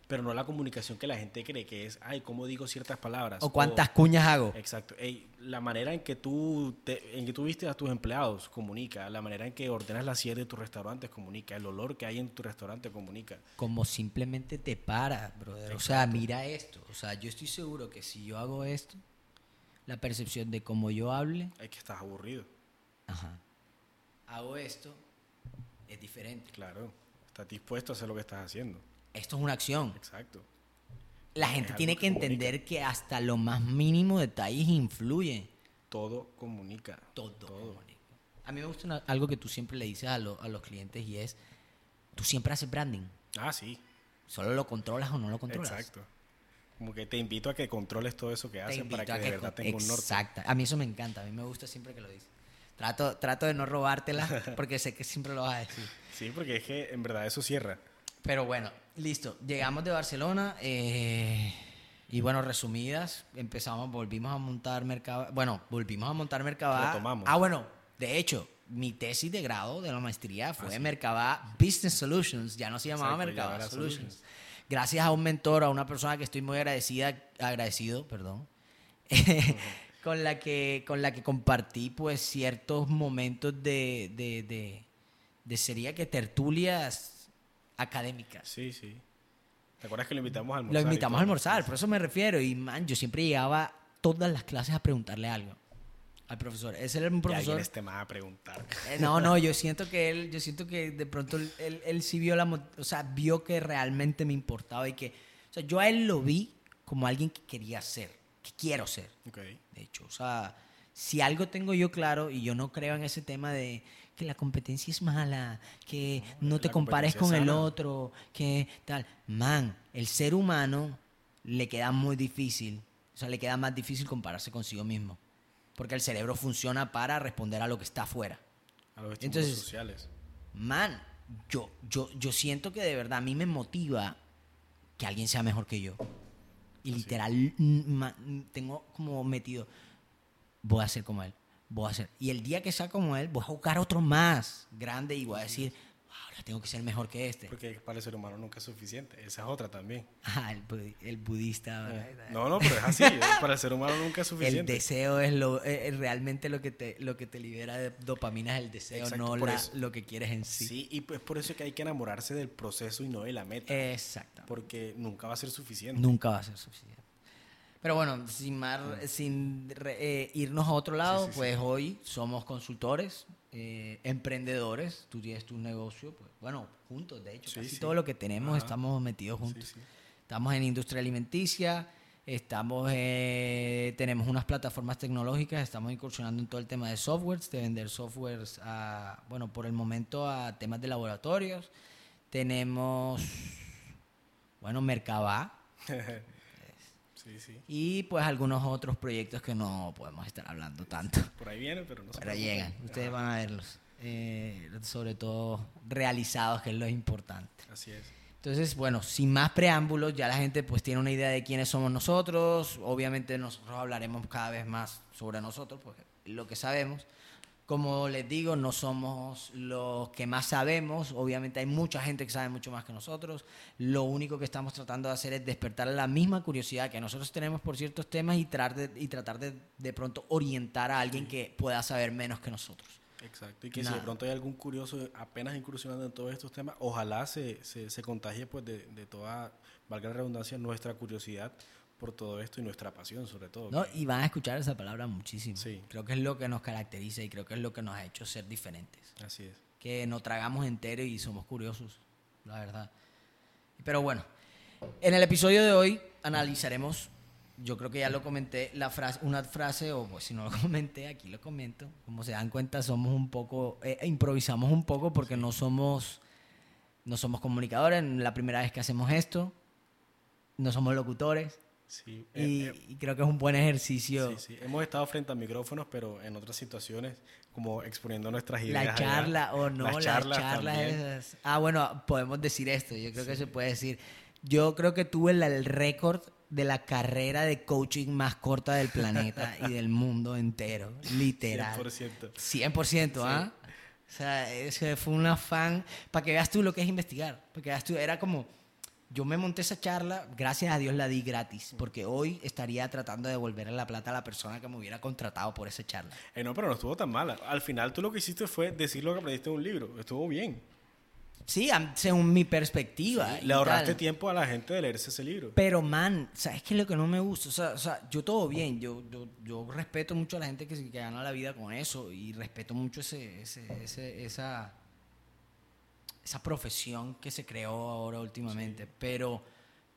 pero no la comunicación que la gente cree que es, ay, cómo digo ciertas palabras. O cuántas cuñas hago. Exacto. Ey, la manera en que tú te- en que tú vistes a tus empleados comunica, la manera en que ordenas la silla de tus restaurantes comunica, el olor que hay en tu restaurante comunica. como simplemente te para, brother. O sea, mira esto. O sea, yo estoy seguro que si yo hago esto, la percepción de cómo yo hable, Es que estás aburrido. ajá, hago esto, es diferente. Claro. Estás dispuesto a hacer lo que estás haciendo. Esto es una acción. Exacto. La gente tiene que comunica. entender que hasta los más mínimos detalles influyen. Todo comunica. Todo. comunica. A mí me gusta una- algo que tú siempre le dices a, lo- a los clientes y es, tú siempre haces branding. Ah, sí. Solo lo controlas o no lo controlas. Exacto. Como que te invito a que controles todo eso que Te haces para que de que verdad tenga un norte. Exacto. A mí eso me encanta. A mí me gusta siempre que lo dices. Trato, trato de no robártela porque sé que siempre lo vas a decir. Sí, porque es que en verdad eso cierra. Pero bueno, listo. Llegamos de Barcelona eh, y bueno, resumidas, empezamos, volvimos a montar Mercaba. Bueno, volvimos a montar Mercaba. Retomamos. Ah, bueno, de hecho, mi tesis de grado de la maestría fue Ah, sí. Mercaba Business Solutions, ya no se llamaba Exacto, Mercaba. Solutions. Gracias a un mentor, a una persona que estoy muy agradecida, agradecido, perdón. con la que con la que compartí pues ciertos momentos de, de, de, de sería que tertulias académicas. Sí, sí. ¿Te acuerdas que lo invitamos a Lo almorzar? y invitamos a almorzar, por eso me refiero. Y man, yo siempre llegaba todas las clases a preguntarle algo al profesor. Ese era un profesor. este más a preguntar. Eh, No, no, yo siento que él, yo siento que de pronto él, él- él sí vio la, o sea, vio que realmente me importaba y que, o sea, yo a él lo vi como alguien que quería ser, que quiero ser, Ok. de hecho, o sea, si algo tengo yo claro y yo no creo en ese tema de que la competencia es mala, que no te la compares con el otro, que tal, man, el ser humano le queda muy difícil, o sea, le queda más difícil compararse consigo mismo, porque el cerebro funciona para responder a lo que está afuera. A los Entonces- sociales. Man, yo, yo, yo siento que de verdad a mí me motiva que alguien sea mejor que yo. Y literal, tengo como metido, voy a ser como él, voy a ser. Y el día que sea como él, voy a buscar otro más grande y voy a decir, ahora tengo que ser mejor que este. Porque para el ser humano nunca es suficiente. Esa es otra también. Ah, el, budi- el budista, ¿verdad? No, no, pero es así. para el ser humano nunca es El suficiente. deseo es lo, eh, eh, realmente lo que te, lo que te libera de dopamina es el deseo, Exacto, no la- lo que quieres en sí. Sí, y pues por eso que hay que enamorarse del proceso y no de la meta. Exactamente. porque nunca va a ser suficiente. Nunca va a ser suficiente. Pero bueno, sin, sin re- eh, irnos a otro lado, sí, sí. pues hoy somos consultores, eh, emprendedores. Tú tienes tu negocio, pues bueno, juntos, de hecho. Casi todo lo que tenemos Ajá. estamos metidos juntos. Estamos en industria alimenticia, estamos, eh, tenemos unas plataformas tecnológicas, estamos incursionando en todo el tema de softwares, de vender softwares, a, bueno, por el momento a temas de laboratorios. Tenemos, bueno, Mercabá, sí, sí. y pues algunos otros proyectos que no podemos estar hablando tanto. Por ahí viene, pero no se Pero llegan, ustedes van a verlos. Eh, sobre todo realizados, que es lo importante. Así es. Entonces, bueno, sin más preámbulos, ya la gente pues tiene una idea de quiénes somos nosotros. Obviamente nosotros hablaremos cada vez más sobre nosotros, porque lo que sabemos. Como les digo, no somos los que más sabemos. Obviamente hay mucha gente que sabe mucho más que nosotros. Lo único que estamos tratando de hacer es despertar la misma curiosidad que nosotros tenemos por ciertos temas y, tratar de, y tratar de de pronto orientar a alguien que pueda saber menos que nosotros. Exacto. Y que si Nada. de pronto hay algún curioso apenas incursionando en todos estos temas, ojalá se, se, se contagie pues de, de toda, valga la redundancia, nuestra curiosidad por todo esto y nuestra pasión sobre todo. ¿no? Y van a escuchar esa palabra muchísimo. Sí. Creo que es lo que nos caracteriza y creo que es lo que nos ha hecho ser diferentes. Así es. Que nos tragamos entero y somos curiosos, la verdad. Pero bueno, en el episodio de hoy analizaremos, yo creo que ya lo comenté, la frase, una frase, o pues si no lo comenté, aquí lo comento. Como se dan cuenta, somos un poco, eh, improvisamos un poco porque no somos, no somos comunicadores, la primera vez que hacemos esto, no somos locutores. Sí, Y, eh, eh, y creo que es un buen ejercicio. sí, sí. Hemos estado frente a micrófonos, pero en otras situaciones, como exponiendo nuestras ideas. La allá. charla o no, Las las charlas charlas, también. esas. Ah, bueno, podemos decir esto, yo creo que se puede decir. Yo creo que tuve la- el récord de la carrera de coaching más corta del planeta y del mundo entero, literal. 100%. 100%, ¿ah? O sea, ese fue un afán, para que veas tú lo que es investigar, para que veas tú, era como, yo me monté esa charla, gracias a Dios la di gratis, porque hoy estaría tratando de devolverle la plata a la persona que me hubiera contratado por esa charla. Eh, no, pero no estuvo tan mala. Al final tú lo que hiciste fue decir lo que aprendiste en un libro. Estuvo bien. Sí, según mi perspectiva. Le ahorraste tal. tiempo a la gente de leerse ese libro. Pero, man, ¿sabes qué es lo que no me gusta? O sea, o sea, yo todo bien, yo, yo, yo respeto mucho a la gente que, que gana la vida con eso y respeto mucho ese, ese, ese- esa, esa profesión que se creó ahora últimamente, pero,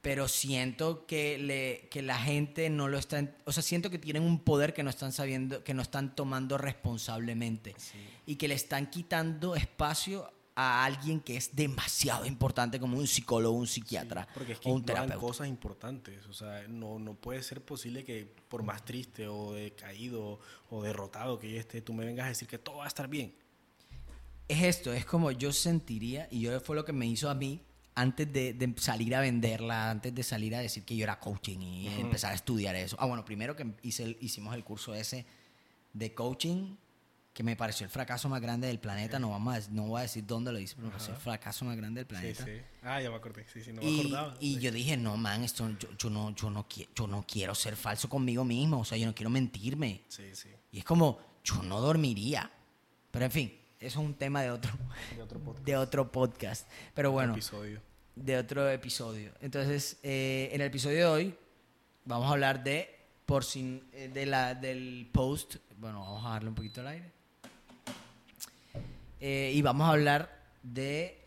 pero siento que, le, que la gente no lo está, o sea, siento que tienen un poder que no están sabiendo, que no están tomando responsablemente y que le están quitando espacio a alguien que es demasiado importante como un psicólogo, un psiquiatra porque es que o un terapeuta. cosas importantes. O sea, no, no puede ser posible que por más triste o decaído o derrotado que yo esté, tú me vengas a decir que todo va a estar bien. Es esto, es como yo sentiría, y yo fue lo que me hizo a mí antes de, de salir a venderla, antes de salir a decir que yo era coaching y empezar a estudiar eso. Ah, bueno, primero que hice el- hicimos el curso ese de coaching, que me pareció el fracaso más grande del planeta. No, vamos a, no voy a decir dónde lo hice, pero me pareció el fracaso más grande del Sí, planeta. sí. Ah, ya me acordé. Sí, sí, no me y, acordaba. y Sí. yo dije, no, man, esto, yo, yo no, yo, no quiero, yo no quiero ser falso conmigo mismo. O sea, yo no quiero mentirme. Sí, sí. Y es como, yo no dormiría. Pero en fin, eso es un tema de otro, De otro podcast. de otro podcast. Pero bueno, episodio. de otro episodio. Entonces, eh, en el episodio de hoy vamos a hablar de, por sin, eh, de la, del post. Bueno, vamos a darle un poquito al aire. Eh, y vamos a hablar de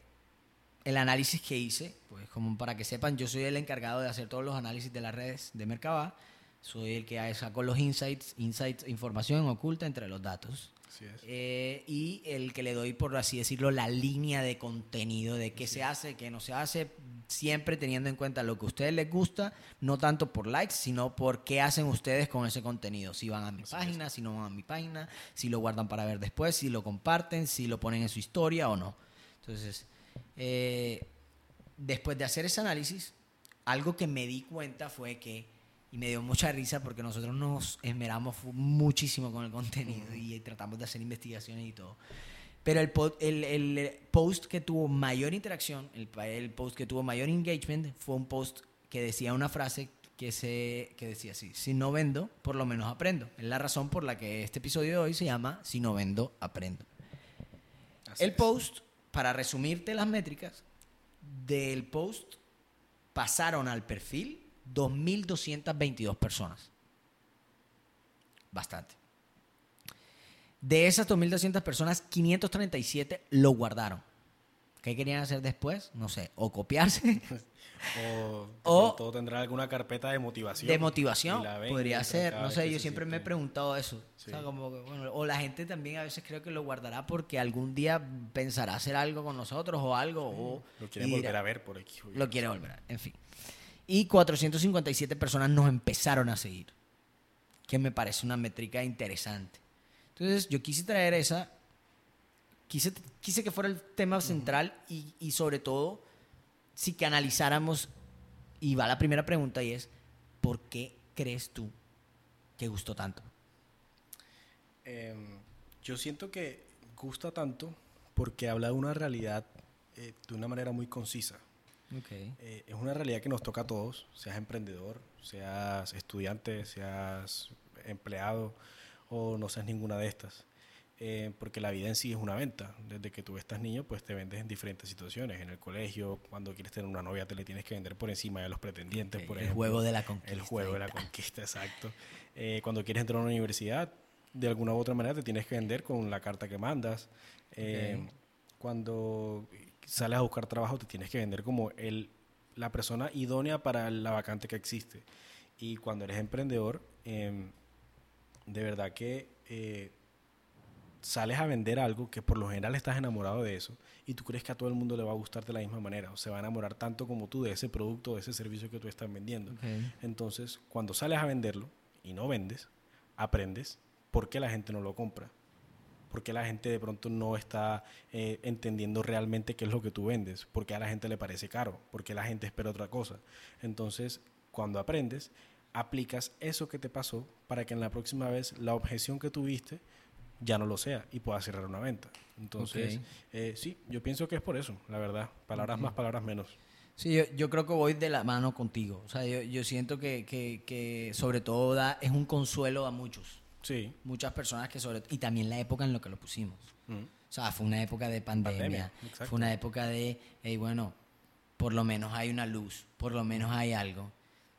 el análisis que hice. Pues como para que sepan, yo soy el encargado de hacer todos los análisis de las redes de Mercaba. Soy el que saco los insights, insights, información oculta entre los datos. Así es. Eh, y el que le doy, por así decirlo, la línea de contenido de qué se hace, qué no se hace, siempre teniendo en cuenta lo que a ustedes les gusta, no tanto por likes, sino por qué hacen ustedes con ese contenido. Si van a mi página, si no van a mi página, si lo guardan para ver después, si lo comparten, si lo ponen en su historia o no. Entonces, eh, después de hacer ese análisis, algo que me di cuenta fue que, y me dio mucha risa porque nosotros nos esmeramos muchísimo con el contenido y tratamos de hacer investigaciones y todo. Pero el, po- el, el post que tuvo mayor interacción, el, el post que tuvo mayor engagement, fue un post que decía una frase que, se, que decía así, si no vendo, por lo menos aprendo. Es la razón por la que este episodio de hoy se llama Si no vendo, aprendo. Así El es. post, para resumirte las métricas, del post pasaron al perfil 2.222 personas. Bastante. De esas 2.200 personas, 537 lo guardaron. ¿Qué querían hacer después? No sé, o copiarse O, O- todo tendrá alguna carpeta de motivación. de motivación. Podría ser, no sé, yo siempre me he preguntado eso. Sí. O, sea, como que, bueno, o la gente también a veces creo que lo guardará porque algún día pensará hacer algo con nosotros o algo. O, Lo dirá- volver a ver por aquí. Lo quiere volver a En fin. Y 457 personas nos empezaron a seguir. Que me parece una métrica interesante. Entonces, yo quise traer esa. Quise, quise que fuera el tema central y, y sobre todo, si que analizáramos. Y va la primera pregunta y es: ¿por qué crees tú que gustó tanto? Eh, yo siento que gusta tanto porque habla de una realidad eh, de una manera muy concisa. Eh, es una realidad que nos toca a todos, seas emprendedor, seas estudiante, seas empleado o no seas ninguna de estas. Eh, porque la vida en sí es una venta. Desde que tú estás niño, pues te vendes en diferentes situaciones. En el colegio, cuando quieres tener una novia, te le tienes que vender por encima de los pretendientes, Ok, por el ejemplo. juego de la conquista. El juego de la conquista, exacto. Eh, cuando quieres entrar a una universidad, de alguna u otra manera te tienes que vender con la carta que mandas. Eh, Ok. Cuando sales a buscar trabajo, te tienes que vender como el, la persona idónea para la vacante que existe. Y cuando eres emprendedor, em, de verdad que eh, sales a vender algo que por lo general estás enamorado de eso y tú crees que a todo el mundo le va a gustar de la misma manera o se va a enamorar tanto como tú de ese producto, de ese servicio que tú estás vendiendo. Entonces, cuando sales a venderlo y no vendes, aprendes por qué la gente no lo compra. Por qué la gente de pronto no está eh, entendiendo realmente qué es lo que tú vendes, por qué a la gente le parece caro, por qué la gente espera otra cosa. Entonces, cuando aprendes, aplicas eso que te pasó para que en la próxima vez la objeción que tuviste ya no lo sea y puedas cerrar una venta. Entonces, eh, sí, yo pienso que es por eso, la verdad. Palabras más, palabras menos. Sí, yo, yo creo que voy de la mano contigo. O sea, yo, yo siento que, que, que sobre todo da, es un consuelo a muchos. Sí. Muchas personas que sobre... Y también la época en la que lo pusimos. Mm. O sea, fue una época de pandemia. Fue una época de, hey, bueno, por lo menos hay una luz, por lo menos hay algo.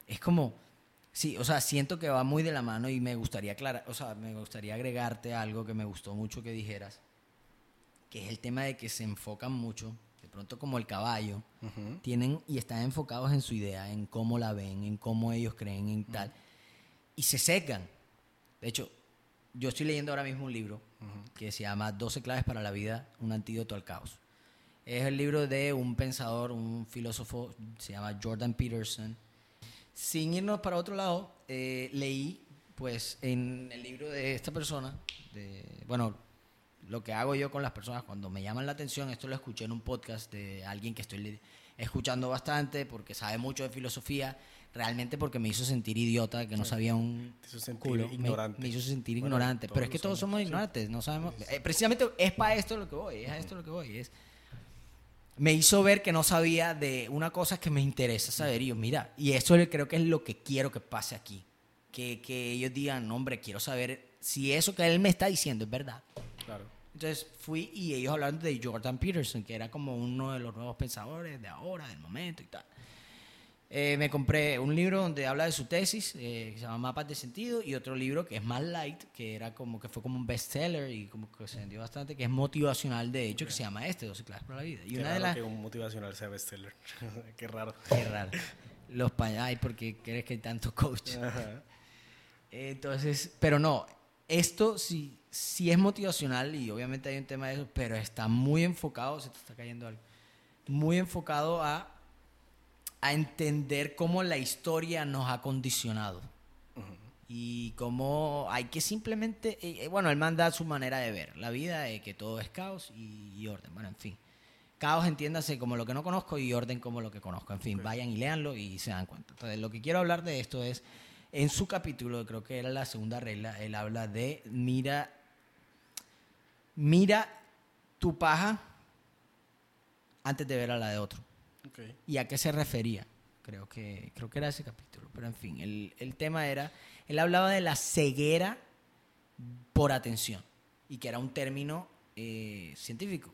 Es como, sí, o sea, siento que va muy de la mano y me gustaría aclarar, o sea, me gustaría agregarte algo que me gustó mucho que dijeras, que es el tema de que se enfocan mucho, que pronto como el caballo, tienen y están enfocados en su idea, en cómo la ven, en cómo ellos creen, en tal. Y se secan. De hecho, yo estoy leyendo ahora mismo un libro que se llama 12 claves para la vida, un antídoto al caos. Es el libro de un pensador, un filósofo, se llama Jordan Peterson. Sin irnos para otro lado, eh, leí, pues, en el libro de esta persona, de, bueno, lo que hago yo con las personas cuando me llaman la atención, esto lo escuché en un podcast de alguien que estoy escuchando bastante porque sabe mucho de filosofía, realmente porque me hizo sentir idiota, que no sabía un Te hizo sentir culo, me- ignorante. Me, hizo sentir Bueno, ignorante, pero es que todos somos, somos sí. ignorantes, no sabemos. eh, precisamente es para esto lo que voy, es a esto lo que voy, es me hizo ver que no sabía de una cosa que me interesa saber. Y yo, mira, y eso creo que es lo que quiero que pase aquí. Que, que ellos digan, "No, hombre, quiero saber si eso que él me está diciendo es verdad. Claro. Entonces fui y ellos hablaron de Jordan Peterson, que era como uno de los nuevos pensadores de ahora, del momento y tal. Eh, me compré un libro donde habla de su tesis, eh, que se llama Mapas de Sentido, y otro libro que es más light, que era como que fue como un bestseller y como que se vendió bastante, que es motivacional, de hecho, que se llama este, 12 clases para la vida. Y Qué una raro de las... que un motivacional sea bestseller. Qué raro. Qué raro. Los pañales, porque crees que hay tanto coach. Ajá. Entonces, pero no, esto sí, sí es motivacional y obviamente hay un tema de eso, pero está muy enfocado, se te está cayendo algo, muy enfocado a, a entender cómo la historia nos ha condicionado y cómo hay que simplemente, eh, eh, bueno, él manda su manera de ver la vida, de que todo es caos y, y orden, bueno, en fin. Caos entiéndase como lo que no conozco y orden como lo que conozco. En fin, vayan y léanlo y se dan cuenta. Entonces, lo que quiero hablar de esto es, en su capítulo, creo que era la segunda regla, él habla de mira, mira tu paja antes de ver a la de otro. Ok. ¿Y a qué se refería? Creo que, creo que era ese capítulo. Pero en fin, el, el tema era, él hablaba de la ceguera por atención y que era un término eh, científico.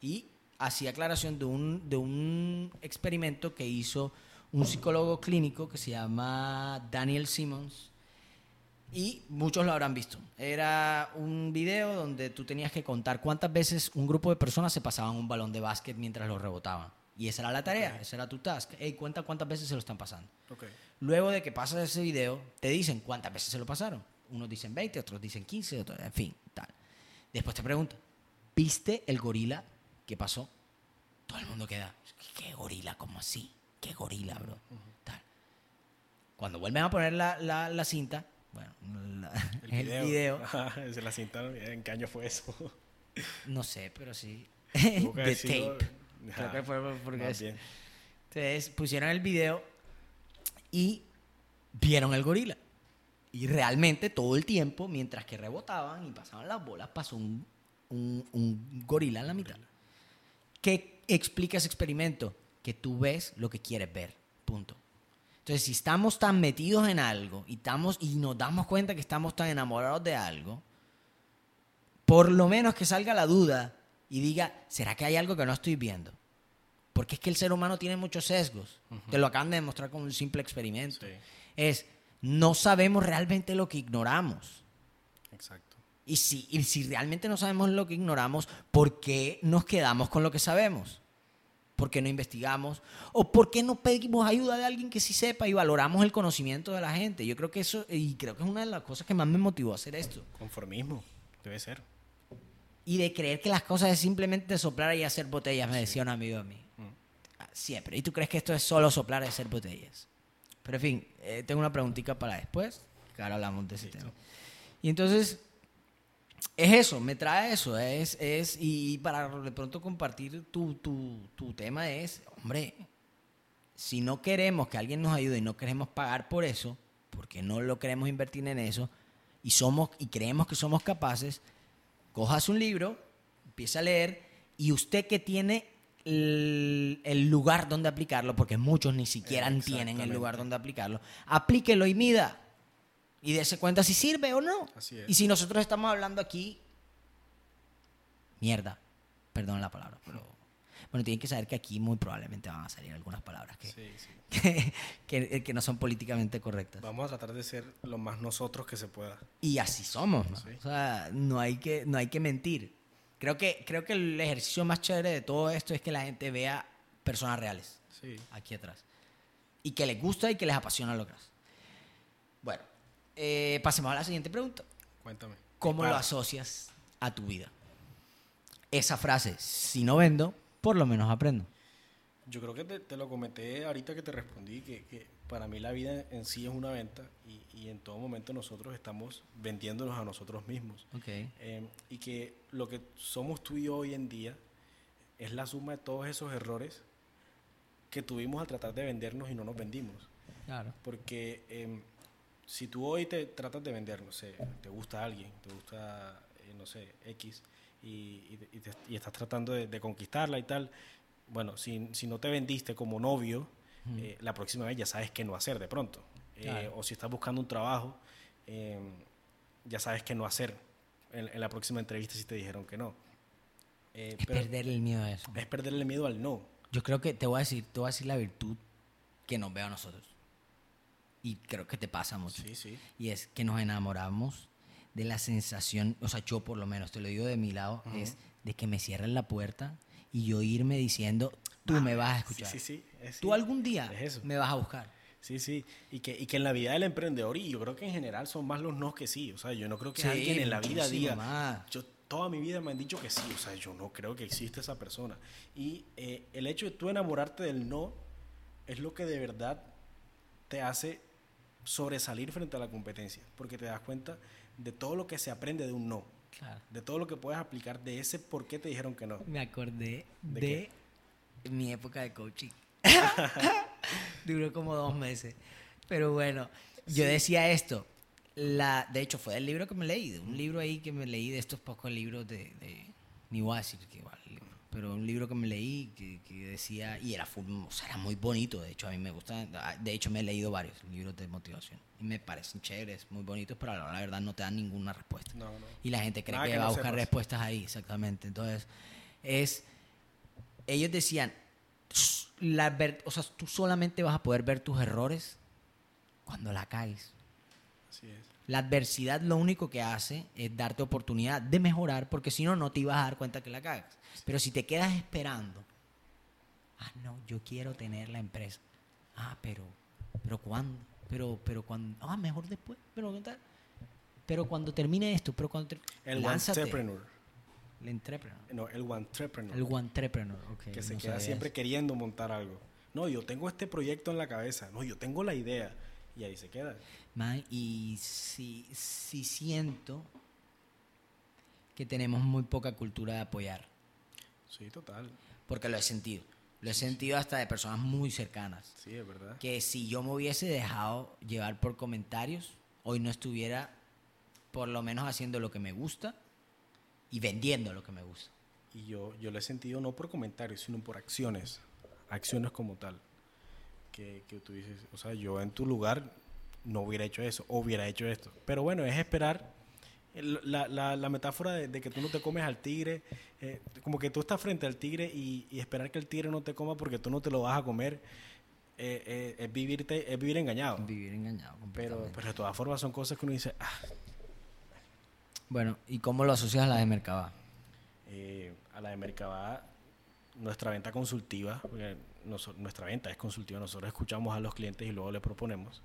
Y hacía aclaración de un, de un experimento que hizo un psicólogo clínico que se llama Daniel Simmons. Y muchos lo habrán visto. Era un video donde tú tenías que contar cuántas veces un grupo de personas se pasaban un balón de básquet mientras lo rebotaban. Y esa era la tarea, Ok. esa era tu task. Ey, cuenta cuántas veces se lo están pasando. Luego de que pasas ese video, te dicen cuántas veces se lo pasaron. Unos dicen 20, otros dicen 15, otros, en fin, tal. Después te preguntan, ¿viste el gorila que pasó? Todo el mundo queda, ¿qué gorila? ¿Cómo así? ¿Qué gorila, bro? Tal. Cuando vuelven a poner la, la- la cinta, bueno, la- el, video, Ajá, se la cintaron. ¿En qué año fue eso? no sé, pero sí. Sido- tape. Creo que fue porque. Entonces pusieron el video y vieron el gorila. Y realmente todo el tiempo, mientras que rebotaban y pasaban las bolas, pasó un, un- un gorila en la mitad. ¿Qué explica ese experimento? Que tú ves lo que quieres ver. Punto. Entonces, si estamos tan metidos en algo y, estamos, y nos damos cuenta que estamos tan enamorados de algo, por lo menos que salga la duda y diga, ¿será que hay algo que no estoy viendo? Porque es que el ser humano tiene muchos sesgos. Te lo acaban de demostrar con un simple experimento. Sí, Es, no sabemos realmente lo que ignoramos. exacto. Y si, y si realmente no sabemos lo que ignoramos, ¿por qué nos quedamos con lo que sabemos? ¿Por qué no investigamos? ¿O por qué no pedimos ayuda de alguien que sí sepa y valoramos el conocimiento de la gente? Yo creo que eso, y creo que es una de las cosas que más me motivó a hacer esto. Conformismo. Debe ser. Y de creer que las cosas es simplemente soplar y hacer botellas, me decía un amigo de mí. Mm. Ah, Siempre. ¿Y tú crees que esto es solo soplar y hacer botellas? Pero en fin, eh, tengo una preguntita para después, que ahora hablamos de ese Listo. tema. Y entonces, es eso, me trae eso, es, es y para de pronto compartir tu, tu, tu tema es, hombre, si no queremos que alguien nos ayude y no queremos pagar por eso, porque no lo queremos invertir en eso, y somos y creemos que somos capaces, cojas un libro, empieza a leer, y usted que tiene el, el lugar donde aplicarlo, porque muchos ni siquiera tienen el lugar donde aplicarlo, aplíquelo y mida. Y dése cuenta si sirve o no. Así es. Y si nosotros estamos hablando aquí, mierda, perdón la palabra, pero bueno, tienen que saber que aquí muy probablemente van a salir algunas palabras que, Sí, sí. que, que- que no son políticamente correctas. Vamos a tratar de ser lo más nosotros que se pueda. Y así somos, ¿no? Sí. O sea, no hay que, no hay que mentir. Creo que, creo que el ejercicio más chévere de todo esto es que la gente vea personas reales aquí atrás. Y que les gusta y que les apasiona lo que hacen. Bueno, eh, pasemos a la siguiente pregunta. Cuéntame. ¿Cómo lo asocias a tu vida? Esa frase, si no vendo, por lo menos aprendo. Yo creo que te, te lo comenté ahorita que te respondí, que, que para mí la vida en sí es una venta y, y en todo momento nosotros estamos vendiéndonos a nosotros mismos. Ok. Eh, y que lo que somos tú y yo hoy en día es la suma de todos esos errores que tuvimos al tratar de vendernos y no nos vendimos. Claro. Porque em, si tú hoy te tratas de vender, no sé, te gusta alguien, te gusta, eh, no sé, X, y, y- te- y estás tratando de, de conquistarla y tal, bueno, si, si no te vendiste como novio, eh, la próxima vez ya sabes qué no hacer de pronto. Eh, Claro. O si estás buscando un trabajo, em, ya sabes qué no hacer en, en la próxima entrevista si te dijeron que no. Eh, Es pero perder el miedo a eso. es perderle miedo al no. Yo creo que te voy a decir, te voy a decir la virtud que nos veo a nosotros. Y creo que te pasa mucho. Sí, sí. Y es que nos enamoramos de la sensación, o sea, yo por lo menos, te lo digo de mi lado, es de que me cierren la puerta y yo irme diciendo, tú me vas a escuchar. Sí, sí, sí. es- Tú algún día Es eso. me vas a buscar. Sí, sí. Y que, y que en la vida del emprendedor, y yo creo que en general son más los no que sí. O sea, yo no creo que alguien en la vida diga. más. Yo toda mi vida me han dicho que sí. O sea, yo no creo que existe esa persona. Y eh, el hecho de tú enamorarte del no es lo que de verdad te hace sobresalir frente a la competencia. Porque te das cuenta de todo lo que se aprende de un no. Claro. De todo lo que puedes aplicar de ese por qué te dijeron que no. Me acordé ¿De de, mi época de coaching. Duró como dos meses. Pero bueno, yo decía esto. La, de hecho, fue del libro que me leí, de un libro ahí que me leí de estos pocos libros de, de ni voy a decir que igual, pero un libro que me leí que, que decía, y era, full- o sea, era muy bonito, de hecho, a mí me gusta, de hecho, me he leído varios libros de motivación y me parecen chéveres, muy bonitos, pero la, verdad no te dan ninguna respuesta. No, no. Y la gente cree Nada que, que va a buscar sepas. respuestas ahí, exactamente. Entonces, es. Ellos decían, "S- la ver- o sea, tú solamente vas a poder ver tus errores cuando la caes. Así es. La adversidad lo único que hace es darte oportunidad de mejorar, porque si no, no te ibas a dar cuenta que la cagas. Pero si te quedas esperando, ah, no, yo quiero tener la empresa. Ah, pero, pero ¿cuándo? Pero, pero cuando, ah, mejor después. Pero, ¿qué tal? pero cuando termine esto, pero cuando El lánzate. entrepreneur. El entrepreneur. No, el entrepreneur. El entrepreneur, ok. que se no queda siempre eso. queriendo montar algo. No, yo tengo este proyecto en la cabeza. No, yo tengo la idea. Y ahí se queda. Man, y sí, sí siento que tenemos muy poca cultura de apoyar. Sí, total. Porque lo he sentido. Lo he sentido hasta de personas muy cercanas. Sí, es verdad. Que si yo me hubiese dejado llevar por comentarios, hoy no estuviera por lo menos haciendo lo que me gusta y vendiendo lo que me gusta. Y yo, yo lo he sentido no por comentarios, sino por acciones. Acciones como tal. Que, que tú dices, o sea, yo en tu lugar no hubiera hecho eso, o hubiera hecho esto. Pero bueno, es esperar. La, la, la metáfora de, de que tú no te comes al tigre, eh, como que tú estás frente al tigre y, y esperar que el tigre no te coma porque tú no te lo vas a comer, eh, eh, es, vivirte, es vivir engañado. Vivir engañado. Pero, pero de todas formas son cosas que uno dice, ah, Bueno, ¿y cómo lo asocias a la de Mercaba? eh, a la de Mercabá, nuestra venta consultiva, porque nuestra venta es consultiva, nosotros escuchamos a los clientes y luego le proponemos,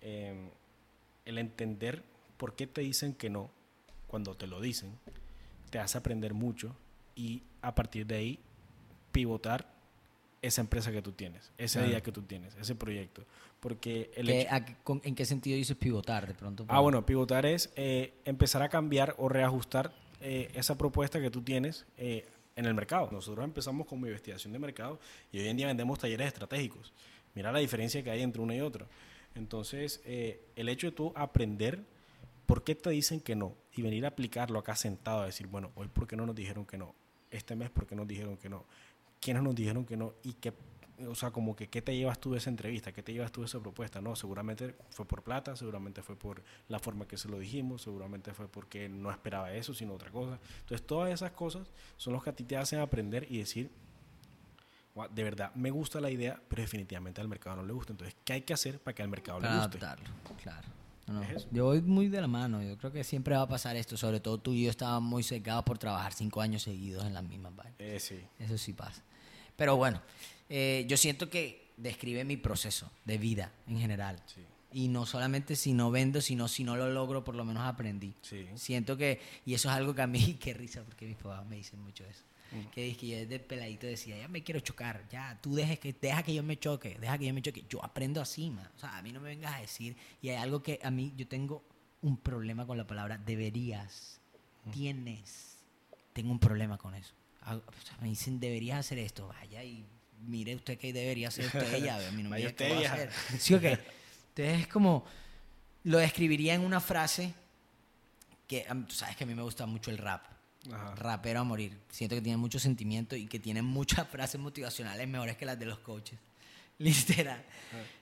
el entender por qué te dicen que no cuando te lo dicen, te hace aprender mucho y a partir de ahí pivotar esa empresa que tú tienes, esa idea que tú tienes, ese proyecto. Porque el ¿Qué- hecho- a con- ¿En qué sentido dices pivotar de pronto? Ah, bueno, pivotar es eh, empezar a cambiar o reajustar eh, esa propuesta que tú tienes eh, en el mercado. Nosotros empezamos con mi investigación de mercado y hoy en día vendemos talleres estratégicos. Mira la diferencia que hay entre uno y otro. Entonces, eh, el hecho de tú aprender por qué te dicen que no y venir a aplicarlo acá sentado a decir, bueno, hoy por qué no nos dijeron que no, este mes por qué nos dijeron que no, quiénes nos dijeron que no y qué, o sea, como que qué te llevas tú de esa entrevista, qué te llevas tú de esa propuesta, no, seguramente fue por plata, seguramente fue por la forma que se lo dijimos, seguramente fue porque no esperaba eso, sino otra cosa. Entonces, todas esas cosas son los que a ti te hacen aprender y decir, "Guau, de verdad, me gusta la idea, pero definitivamente al mercado no le gusta. Entonces, ¿qué hay que hacer para que al mercado le guste? adaptarlo, claro. No, Es eso. yo voy muy de la mano. Yo creo que siempre va a pasar esto. Sobre todo tú y yo estábamos muy secados por trabajar cinco años seguidos en las mismas vainas. Eh, sí. Eso sí pasa. Pero bueno, eh, yo siento que describe mi proceso de vida en general. Sí. Y no solamente si no vendo, sino si no lo logro, por lo menos aprendí. Sí. Siento que, y eso es algo que a mí, qué risa, porque mis papás me dicen mucho eso. Mm. Que que yo desde peladito decía, ya me quiero chocar, ya, tú dejes que, deja que yo me choque, deja que yo me choque. Yo aprendo así, man. O sea, a mí no me vengas a decir, y hay algo que a mí, yo tengo un problema con la palabra deberías, Mm. tienes. Tengo un problema con eso. Ah, o sea, me dicen, deberías hacer esto, vaya y mire usted qué debería hacer usted, ya, a mí no me diga qué a hacer. ¿Sí? Entonces es como, lo describiría en una frase que, tú sabes que a mí me gusta mucho el rap. Ajá. Rapero a morir. Siento que tiene mucho sentimiento y que tiene muchas frases motivacionales mejores que las de los coaches. Literal.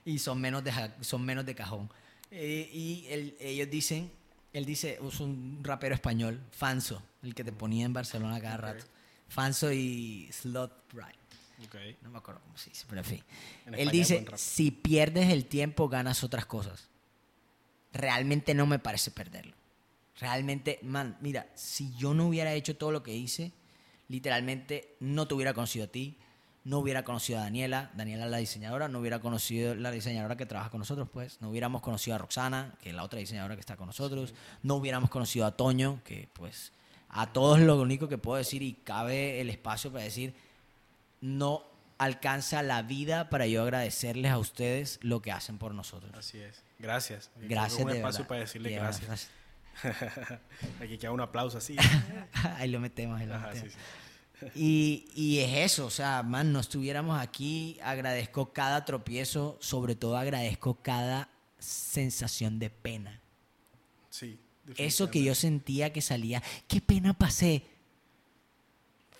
Y son menos de, son menos de cajón. Eh, y él- ellos dicen, él dice, es un rapero español, Fanso, el que te ponía en Barcelona cada Ok. rato. Fanso y Slot Bright. Ok. No me acuerdo cómo se dice, pero en fin. En Él dice, si pierdes el tiempo, ganas otras cosas. Realmente no me parece perderlo. Realmente, man, mira, si yo no hubiera hecho todo lo que hice, literalmente no te hubiera conocido a ti, no hubiera conocido a Daniela, Daniela la diseñadora, no hubiera conocido la diseñadora que trabaja con nosotros, pues, no hubiéramos conocido a Roxana, que es la otra diseñadora que está con nosotros, no hubiéramos conocido a Toño, que pues a todos lo único que puedo decir y cabe el espacio para decir, no alcanza la vida para yo agradecerles a ustedes lo que hacen por nosotros. Así es. Gracias. Gracias un espacio para decirle Yeah, gracias. Aquí queda un aplauso así. Ahí lo metemos, ahí lo Ajá, sí, metemos. sí. Y, y es eso, o sea, man, no estuviéramos aquí, agradezco cada tropiezo, sobre todo agradezco cada sensación de pena. Sí, Eso que yo sentía que salía, qué pena pasé.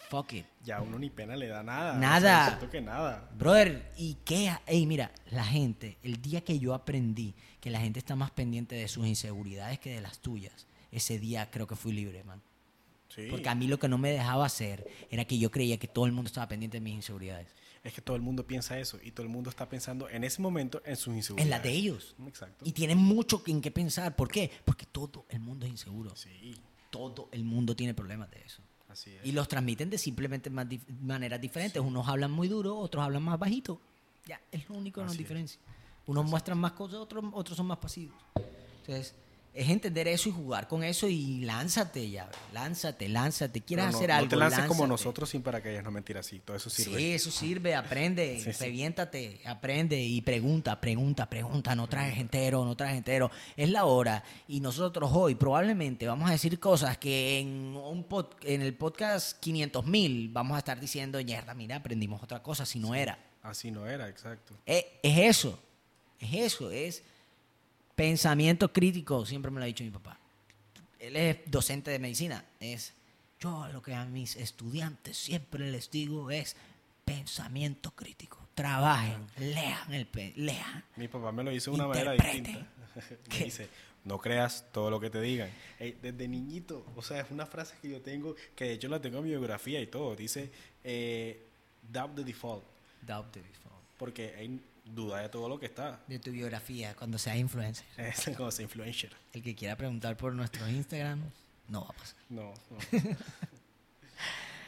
Fuck it. Ya a uno ni pena le da nada. Nada. O sea, siento que nada. Brother, ¿y qué? Ey, mira, la gente, el día que yo aprendí que la gente está más pendiente de sus inseguridades que de las tuyas, ese día creo que fui libre, man. Sí. Porque a mí lo que no me dejaba hacer era que yo creía que todo el mundo estaba pendiente de mis inseguridades. Es que todo el mundo piensa eso y todo el mundo está pensando en ese momento en sus En inseguridades. las de ellos. Exacto. Y tienen mucho en qué pensar. ¿Por qué? Porque todo el mundo es inseguro. Sí, Todo el mundo tiene problemas de eso. Así es. Y los transmiten de simplemente más dif- maneras diferentes. Unos hablan muy duro, otros hablan más bajito. Ya, es lo único que nos diferencia. Unos muestran más cosas, otros, otros son más pasivos. Entonces, es entender eso y jugar con eso y lánzate ya. Lánzate, lánzate. ¿Quieres no, hacer no algo? te lances como lánzate. nosotros sin paracaídas, no mentiras, sí, todo eso sirve. Sí, eso sirve, aprende, Sí, sí. reviéntate, aprende y pregunta, pregunta, pregunta, no trajes entero, no trajes entero. Es la hora y nosotros hoy probablemente vamos a decir cosas que en, un pod- en el podcast 500 mil vamos a estar diciendo, mierda, mira, aprendimos otra cosa, si no era. Así no era, exacto. Es, es eso, es eso, es pensamiento crítico, siempre me lo ha dicho mi papá. Él es docente de medicina, es yo lo que a mis estudiantes siempre les digo es pensamiento crítico. Trabajen, lean el lean. Mi papá me lo hizo de una manera distinta. me dice, no creas todo lo que te digan. Desde niñito, o sea, es una frase que yo tengo, que de hecho la tengo en mi biografía y todo. Dice, eh, doubt the default. Doubt the default. Porque hay duda de todo lo que está. De tu biografía cuando seas influencer. Es como ese influencer. El que quiera preguntar por nuestros Instagram, no va a pasar. No, no.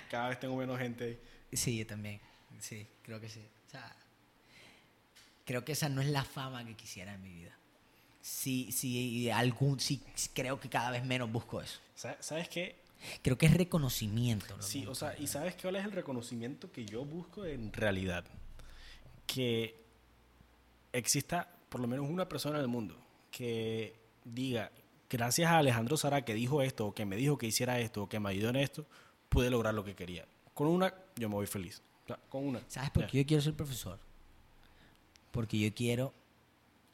Cada vez tengo menos gente. Sí, yo también. Sí, creo que sí. O sea, creo que esa no es la fama que quisiera en mi vida. Sí, sí, algún, sí, creo que cada vez menos busco eso. Sa- ¿Sabes qué? Creo que es reconocimiento. lo Sí, o sea. ¿y sabes cuál es el reconocimiento que yo busco en realidad? Que exista por lo menos una persona en el mundo que diga, gracias a Alejandro Sara que dijo esto, o que me dijo que hiciera esto, o que me ayudó en esto, pude lograr lo que quería. Con una, yo me voy feliz. O sea, con una. ¿Sabes por qué yo quiero ser profesor? Porque yo quiero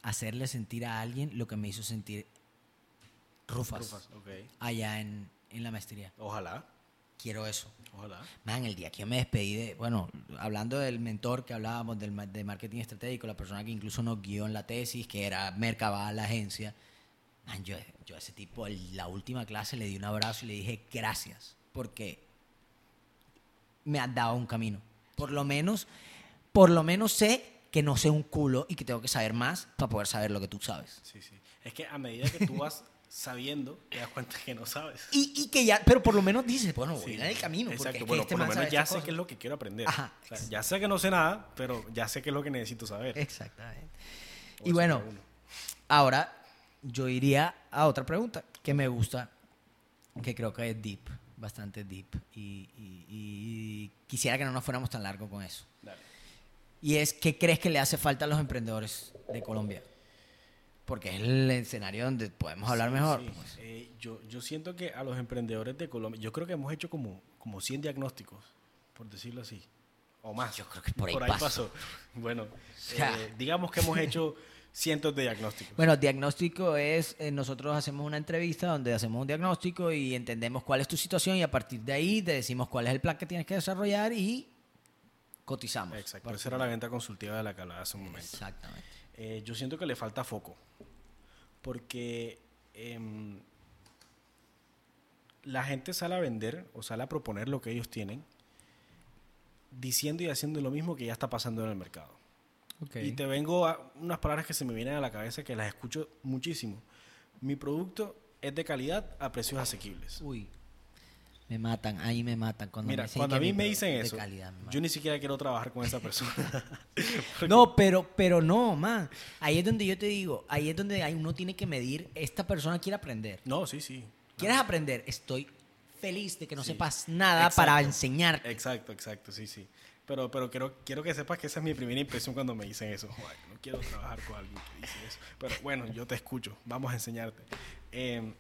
hacerle sentir a alguien lo que me hizo sentir Rufas, allá en, en la maestría. Ojalá, Quiero eso. ojalá. Man, el día que yo me despedí de, bueno, hablando del mentor que hablábamos del, de marketing estratégico, la persona que incluso nos guió en la tesis, que era Mercabal, la agencia, man, yo, yo a ese tipo, en la última clase, le di un abrazo y le dije gracias, porque me has dado un camino. Por lo menos, por lo menos sé que no sé un culo y que tengo que saber más para poder saber lo que tú sabes. Sí, sí. Es que a medida que tú vas sabiendo, te das cuenta que no sabes. Y, y que ya, pero por lo menos dices, bueno, voy Sí. en el camino. Porque Exacto. es que bueno, este por lo menos ya sé qué es lo que quiero aprender. Ajá, O sea, ya sé que no sé nada, pero ya sé qué es lo que necesito saber. Exactamente. O Y bueno, ahora yo iría a otra pregunta que me gusta, que creo que es deep, bastante deep. Y, y- y quisiera que no nos fuéramos tan largo con eso. Dale. Y es, ¿qué crees que le hace falta a los emprendedores de Colombia? Porque es el escenario donde podemos hablar Sí, mejor. sí. pues. Eh, yo, yo siento que a los emprendedores de Colombia, yo creo que hemos hecho como, como 100 diagnósticos, por decirlo así, o más. Yo creo que por ahí pasó. pasó. Bueno, sea. eh, digamos que hemos hecho cientos de diagnósticos. Bueno, diagnóstico es, eh, nosotros hacemos una entrevista donde hacemos un diagnóstico y entendemos cuál es tu situación y a partir de ahí te decimos cuál es el plan que tienes que desarrollar y cotizamos. Exacto, esa era la venta consultiva de la que hablaba hace un momento. Exactamente. Eh, yo siento que le falta foco. Porque em, la gente sale a vender o sale a proponer lo que ellos tienen, diciendo y haciendo lo mismo que ya está pasando en el mercado. Y te vengo a unas palabras que se me vienen a la cabeza que las escucho muchísimo. Mi producto es de calidad a precios asequibles. Uy, me matan, ahí me matan. Cuando Mira, me dicen cuando a mí me dicen eso, calidad, yo ni siquiera quiero trabajar con esa persona. No, pero, pero no, man. Ahí es donde yo te digo, ahí es donde uno tiene que medir, esta persona quiere aprender. No, sí, sí. ¿Quieres aprender? Estoy feliz de que no Sí. sepas nada Exacto. para enseñarte. Exacto, exacto, sí, sí. Pero, pero quiero, quiero que sepas que esa es mi primera impresión cuando me dicen eso. Joder, no quiero trabajar con alguien que dice eso. Pero bueno, yo te escucho, vamos a enseñarte. Eh,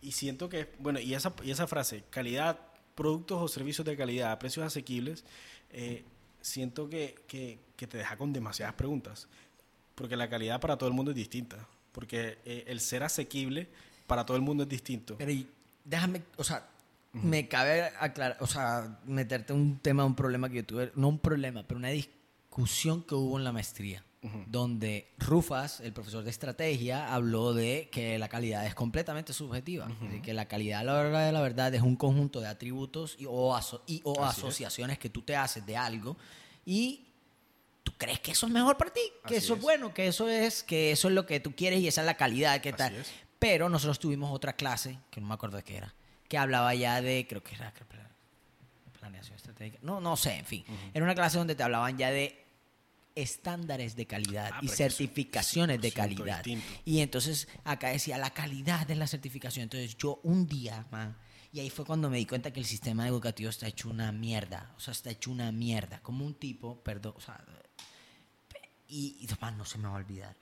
y siento que, bueno, y esa, y esa frase, calidad, productos o servicios de calidad a precios asequibles, eh, siento que, que, que te deja con demasiadas preguntas. Porque la calidad para todo el mundo es distinta. Porque eh, el ser asequible para todo el mundo es distinto. Pero y- déjame, o sea, me cabe aclarar, o sea, meterte un tema, un problema que yo tuve, no un problema, pero una discusión que hubo en la maestría, donde Rufas, el profesor de estrategia, habló de que la calidad es completamente subjetiva, de que la calidad a la hora de la verdad es un conjunto de atributos y, o, aso- y, o Así es. asociaciones que tú te haces de algo y tú crees que eso es mejor para ti, que Así eso es bueno, que eso es que eso es lo que tú quieres y esa es la calidad que Así tal. es. Pero nosotros tuvimos otra clase, que no me acuerdo de qué era, que hablaba ya de, creo que era creo que era planeación estratégica. No, no sé, en fin. Era una clase donde te hablaban ya de estándares de calidad Ah, y certificaciones de 100% calidad. distinto. Y entonces acá decía la calidad de la certificación. Entonces yo un día, man, y ahí fue cuando me di cuenta que el sistema educativo está hecho una mierda. O sea, está hecho una mierda. Como un tipo, perdón, o sea, y, y man, no se me va a olvidar.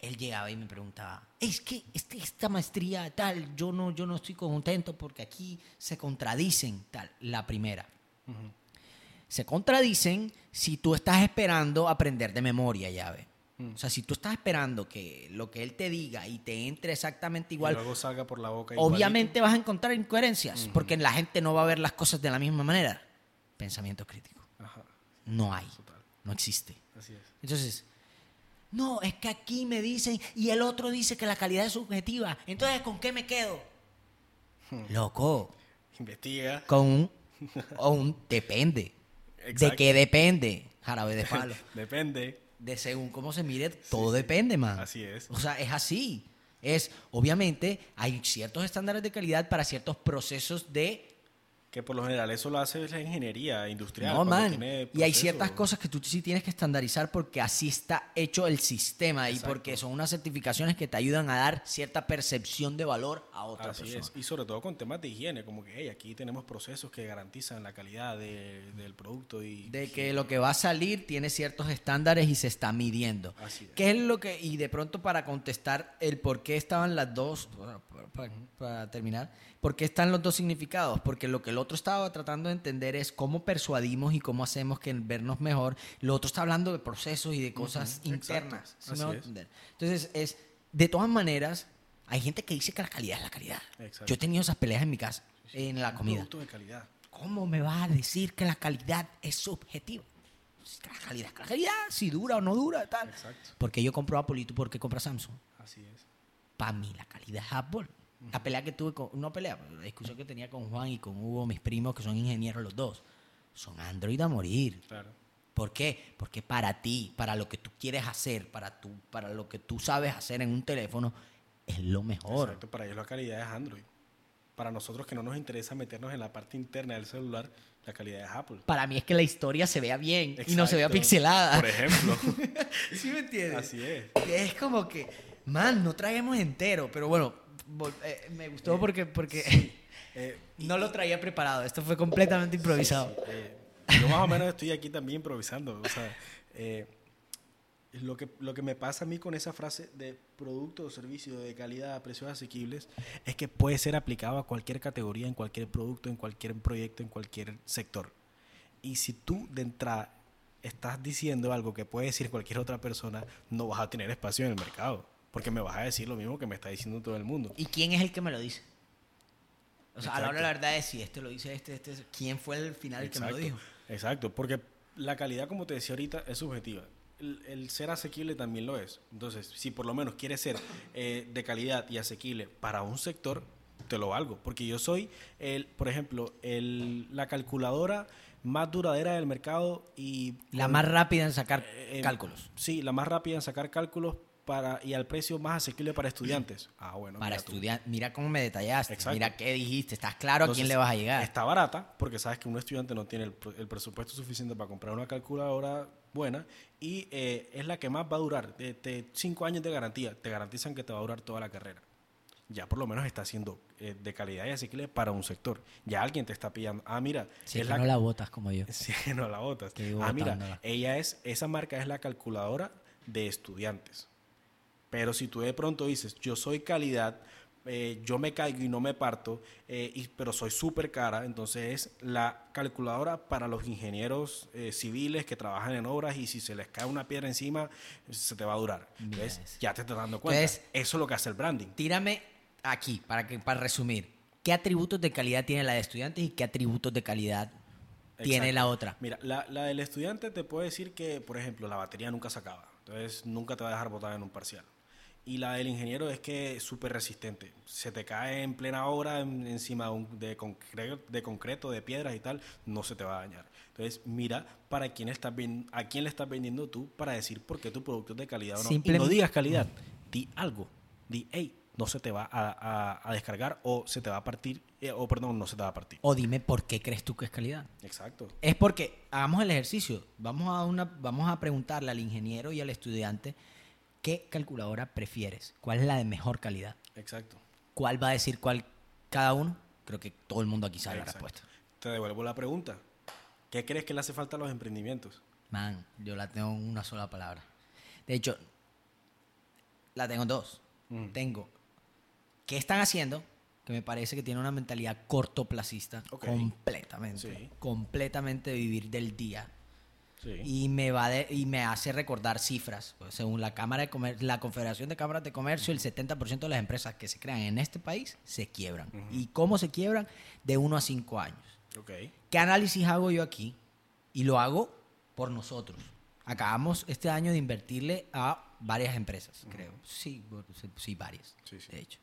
Él llegaba y me preguntaba, es que este- esta maestría tal, yo no, yo no estoy contento porque aquí se contradicen tal. La primera. Se contradicen si tú estás esperando aprender de memoria, llave. O sea, si tú estás esperando que lo que él te diga y te entre exactamente Y igual, luego salga por la boca. obviamente vas a encontrar incoherencias, porque la gente no va a ver las cosas de la misma manera. Pensamiento crítico. Ajá, No hay. total. No existe. Así es. Entonces, no, es que aquí me dicen y el otro dice que la calidad es subjetiva. Entonces, ¿con qué me quedo? Loco, Investiga. con un, o un depende. ¿De qué depende? Jarabe de palo. Depende. De según cómo se mire, todo depende, man. Así es. O sea, es así. Es, obviamente, hay ciertos estándares de calidad para ciertos procesos de Que por lo general eso lo hace la ingeniería industrial. No, man. tiene Y hay ciertas cosas que tú sí tienes que estandarizar porque así está hecho el sistema y porque son unas certificaciones que te ayudan a dar cierta percepción de valor a otra Así persona. es. Y sobre todo con temas de higiene, como que hey, aquí tenemos procesos que garantizan la calidad de- del producto y De que lo que va a salir tiene ciertos estándares y se está midiendo. Así es. ¿Qué es lo que, y de pronto para contestar el por qué estaban las dos, para, para- para terminar, por qué están los dos significados? Porque lo que el otro estaba tratando de entender es cómo persuadimos y cómo hacemos que vernos mejor. Lo otro está hablando de procesos y de cosas Ujú, internas. exacto. ¿sí me entender? Entonces, es, de todas maneras, hay gente que dice que la calidad es la calidad. Exacto. Yo he tenido esas peleas en mi casa, en la un comida. producto de calidad. ¿Cómo me vas a decir que la calidad es subjetiva? La calidad, la calidad, si dura o no dura, tal. Exacto. Porque yo compro Apple y tú por qué compras Samsung. Así es. Para mí la calidad es Apple. La pelea que tuve con, no pelea, la discusión que tenía con Juan y con Hugo, mis primos, que son ingenieros los dos, son Android a morir. Claro. ¿Por qué? Porque para ti, para lo que tú quieres hacer, para, tú, para lo que tú sabes hacer en un teléfono, es lo mejor. Exacto, para ellos la calidad es Android. Para nosotros que no nos interesa meternos en la parte interna del celular, la calidad es Apple. Para mí es que la historia se vea bien y no se vea pixelada. Por ejemplo. ¿Sí me entiendes? Así es. Es como que, man, no traemos entero, pero bueno, eh, me gustó porque, porque Eh, no lo traía preparado. Esto fue completamente improvisado. Eh, yo más o menos estoy aquí también improvisando. O sea, eh, lo, que, lo que me pasa a mí con esa frase de producto o servicio de calidad a precios asequibles es que puede ser aplicado a cualquier categoría, en cualquier producto, en cualquier proyecto, en cualquier sector. Y si tú de entrada estás diciendo algo que puede decir cualquier otra persona, no vas a tener espacio en el mercado. Porque me vas a decir lo mismo que me está diciendo todo el mundo. ¿Y quién es el que me lo dice? O sea, a la hora de la Exacto. verdad es si este lo dice este, este, ¿quién fue el final el que me lo dijo? Exacto, porque la calidad, como te decía ahorita, es subjetiva. El, el ser asequible también lo es. Entonces, si por lo menos quieres ser eh, de calidad y asequible para un sector, te lo valgo. Porque yo soy, el, por ejemplo, el, la calculadora más duradera del mercado y... La más rápida en sacar eh, cálculos. Sí, la más rápida en sacar cálculos para, y al precio más asequible para estudiantes. Ah, bueno. Para estudiar, mira cómo me detallaste, Exacto. mira qué dijiste, estás claro a quién le vas a llegar. Está barata porque sabes que un estudiante no tiene el, pr- el presupuesto suficiente para comprar una calculadora buena y eh, es la que más va a durar. De, de cinco años de garantía, te garantizan que te va a durar toda la carrera. Ya por lo menos está siendo eh, de calidad y asequible para un sector. Ya alguien te está pillando. Ah, mira, Si es es que la, no la botas como yo. Sí, no la botas. Ah, mira, ella es, esa marca es la calculadora de estudiantes. Pero si tú de pronto dices, yo soy calidad, eh, yo me caigo y no me parto, eh, y- pero soy súper cara, entonces es la calculadora para los ingenieros eh, civiles que trabajan en obras y si se les cae una piedra encima, se te va a durar. Eso. ya te estás dando cuenta. Entonces- Eso es lo que hace el branding. Tírame aquí, para, que, para resumir. ¿Qué atributos de calidad tiene la de estudiantes y qué atributos de calidad tiene la otra? Mira, la, la del estudiante te puede decir que, por ejemplo, la batería nunca se acaba. Entonces, nunca te va a dejar botada en un parcial. Y la del ingeniero es que es súper resistente. Se te cae en plena obra en- encima de, un- de, concre- de concreto, de piedras y tal, no se te va a dañar. Entonces, mira para quién estás a quién le estás vendiendo tú para decir por qué tu producto es de calidad o no. Y no digas calidad, di algo. Di, hey, no se te va a, a- a descargar o se te va a partir, eh, o perdón, no se te va a partir. O dime por qué crees tú que es calidad. Exacto. Es porque hagamos el ejercicio. Vamos a, una, vamos a preguntarle al ingeniero y al estudiante qué calculadora prefieres, cuál es la de mejor calidad, Exacto. cuál va a decir cuál cada uno. Creo que todo el mundo aquí sabe la respuesta. Te devuelvo la pregunta. ¿Qué crees que le hace falta a los emprendimientos? Man, yo la tengo en una sola palabra. De hecho, la tengo en dos. Mm. Tengo qué están haciendo, que me parece que tiene una mentalidad cortoplacista Ok. completamente. Sí. Completamente vivir del día. Sí. Y me va de- y me hace recordar cifras. Pues, según la Cámara de Comer- la Confederación de Cámaras de Comercio, el 70% de las empresas que se crean en este país se quiebran. ¿Y cómo se quiebran? De 1 a 5 años. Ok. ¿Qué análisis hago yo aquí? Y lo hago por nosotros. Acabamos este año de invertirle a varias empresas, creo. Sí, bueno, sí, sí, varias, Sí, sí. de hecho.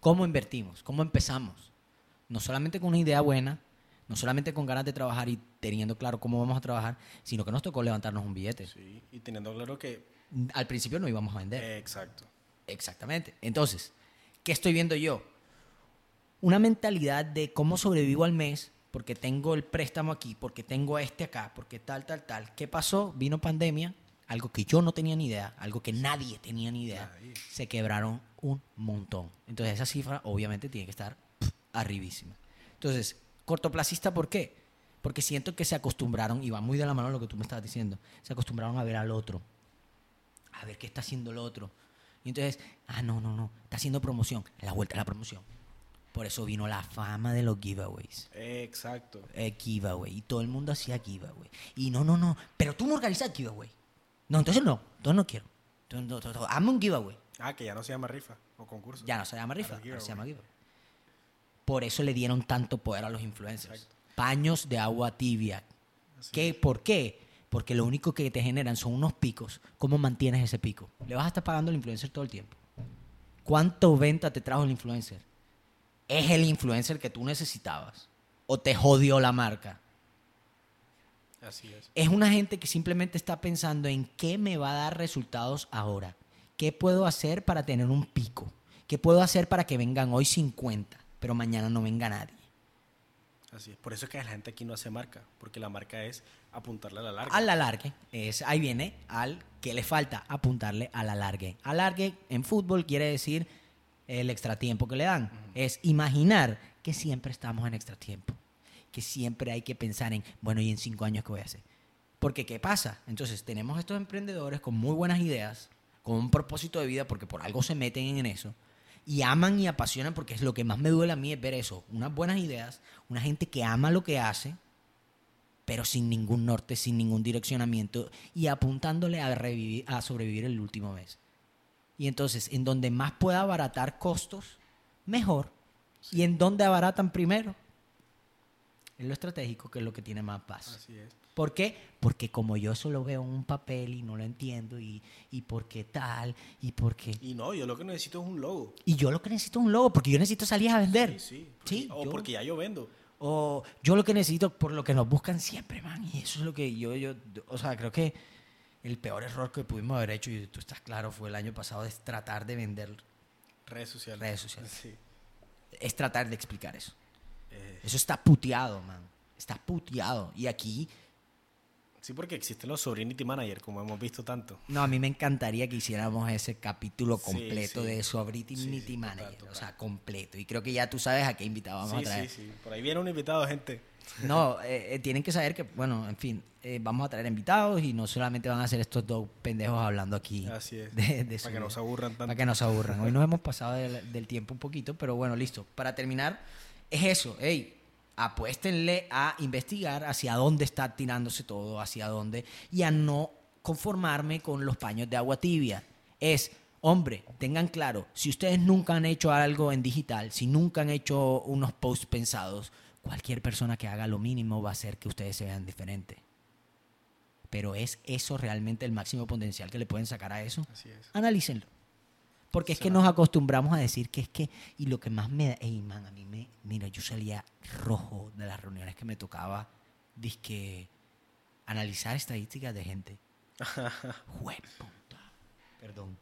¿Cómo invertimos? ¿Cómo empezamos? No solamente con una idea buena, no solamente con ganas de trabajar y teniendo claro cómo vamos a trabajar, sino que nos tocó levantarnos un billete. Sí. Y teniendo claro que... Al principio no íbamos a vender. Exacto. Exactamente. Entonces, ¿qué estoy viendo yo? Una mentalidad de cómo sobrevivo al mes, porque tengo el préstamo aquí, porque tengo este acá, porque tal, tal, tal. ¿Qué pasó? Vino pandemia, algo que yo no tenía ni idea, algo que nadie tenía ni idea. Nadie. Se quebraron un montón. Entonces, esa cifra obviamente tiene que estar pff, arribísima. Entonces, cortoplacista, ¿por qué? Porque siento que se acostumbraron, y va muy de la mano lo que tú me estabas diciendo, se acostumbraron a ver al otro, a ver qué está haciendo el otro. Y entonces, ah, no, no, no, está haciendo promoción, la vuelta a la promoción. Por eso vino la fama de los giveaways. Exacto. Eh, giveaway. Y todo el mundo hacía giveaway. Y no, no, no, pero tú no organizas giveaway. No, entonces no, entonces no quiero. Entonces, no, hazme un giveaway. Ah, que ya no se llama rifa o concurso. Ya no se llama rifa, Ahora se llama giveaway. Por eso le dieron tanto poder a los influencers. Exacto. Paños de agua tibia. ¿Qué? ¿Por qué? Porque lo único que te generan son unos picos. ¿Cómo mantienes ese pico? Le vas a estar pagando al influencer todo el tiempo. ¿Cuánto venta te trajo el influencer? ¿Es el influencer que tú necesitabas? ¿O te jodió la marca? Así es. Es una gente que simplemente está pensando en qué me va a dar resultados ahora. ¿Qué puedo hacer para tener un pico? ¿Qué puedo hacer para que vengan hoy 50, pero mañana no venga nadie? Así es. Por eso es que la gente aquí no hace marca, porque la marca es apuntarle a la larga. A la largue. Es, ahí viene al que le falta, apuntarle a la largue. Alargue en fútbol quiere decir el extratiempo que le dan. Es imaginar que siempre estamos en extratiempo. Que siempre hay que pensar en, bueno, ¿y en cinco años qué voy a hacer? Porque ¿qué pasa? Entonces tenemos estos emprendedores con muy buenas ideas, con un propósito de vida, porque por algo se meten en eso, y aman y apasionan, porque es lo que más me duele a mí es ver eso. Unas buenas ideas, una gente que ama lo que hace, pero sin ningún norte, sin ningún direccionamiento y apuntándole a, revivir, a sobrevivir el último mes. Y entonces, en donde más pueda abaratar costos, mejor. Y en donde abaratan primero, es lo estratégico, que es lo que tiene más paz. Así es. ¿Por qué? Porque como yo solo veo un papel y no lo entiendo, y, y por qué tal, y por qué... Y no, yo lo que necesito es un logo. Y yo lo que necesito es un logo, porque yo necesito salir a vender. Sí, sí. Sí, o yo- porque ya yo vendo. O yo lo que necesito, por lo que nos buscan siempre, man. Y eso es lo que yo, yo, o sea, creo que el peor error que pudimos haber hecho, y tú estás claro, fue el año pasado, es tratar de vender, Redes sociales. Redes sociales. Sí. es tratar de explicar eso. Eh, Eso está puteado, man. Está puteado. Y aquí, sí, porque existen los Sobrinity Manager, como hemos visto tanto. no, a mí me encantaría que hiciéramos ese capítulo completo sí. de Sí, sí, Manager. total, total. O sea, completo. Y creo que ya tú sabes a qué invitado vamos sí, a traer. sí, sí. Por ahí viene un invitado, gente. No, eh, eh, tienen que saber que, bueno, en fin, eh, vamos a traer invitados y no solamente van a ser estos dos pendejos hablando aquí. Así es. de- Para que no se aburran tanto. Para que no se aburran. Hoy nos hemos pasado del, del tiempo un poquito, pero bueno, listo. Para terminar, es eso. Hey, apuéstenle a investigar hacia dónde está tirándose todo, hacia dónde, y a no conformarme con los paños de agua tibia. Es, hombre, tengan claro, si ustedes nunca han hecho algo en digital, si nunca han hecho unos posts pensados, cualquier persona que haga lo mínimo va a hacer que ustedes se vean diferentes. Pero ¿es eso realmente el máximo potencial que le pueden sacar a eso? Así es. analícenlo. Porque es que nos acostumbramos a decir que es que, y lo que más me da, ey man, a mí me, mira, yo salía rojo de las reuniones que me tocaba, que analizar estadísticas de gente. Jueputa. Perdón.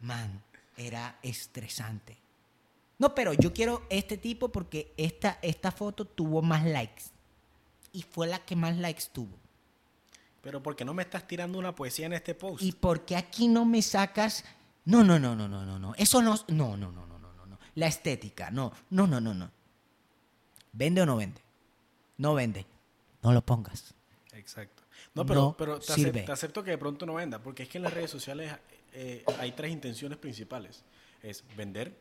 Man, era estresante. No, pero yo quiero este tipo porque esta, esta foto tuvo más likes. Y fue la que más likes tuvo. Pero ¿por qué no me estás tirando una poesía en este post? ¿Y por qué aquí no me sacas? No, no, no, no, no, no, no. Eso no, no, no, no, no, no, no, no. La estética, no, no, no, no, no. ¿Vende o no vende? No vende. No lo pongas. Exacto. No, pero, No pero te, sirve. acep- te acepto que de pronto no venda, porque es que en las redes sociales eh, hay tres intenciones principales. Es vender,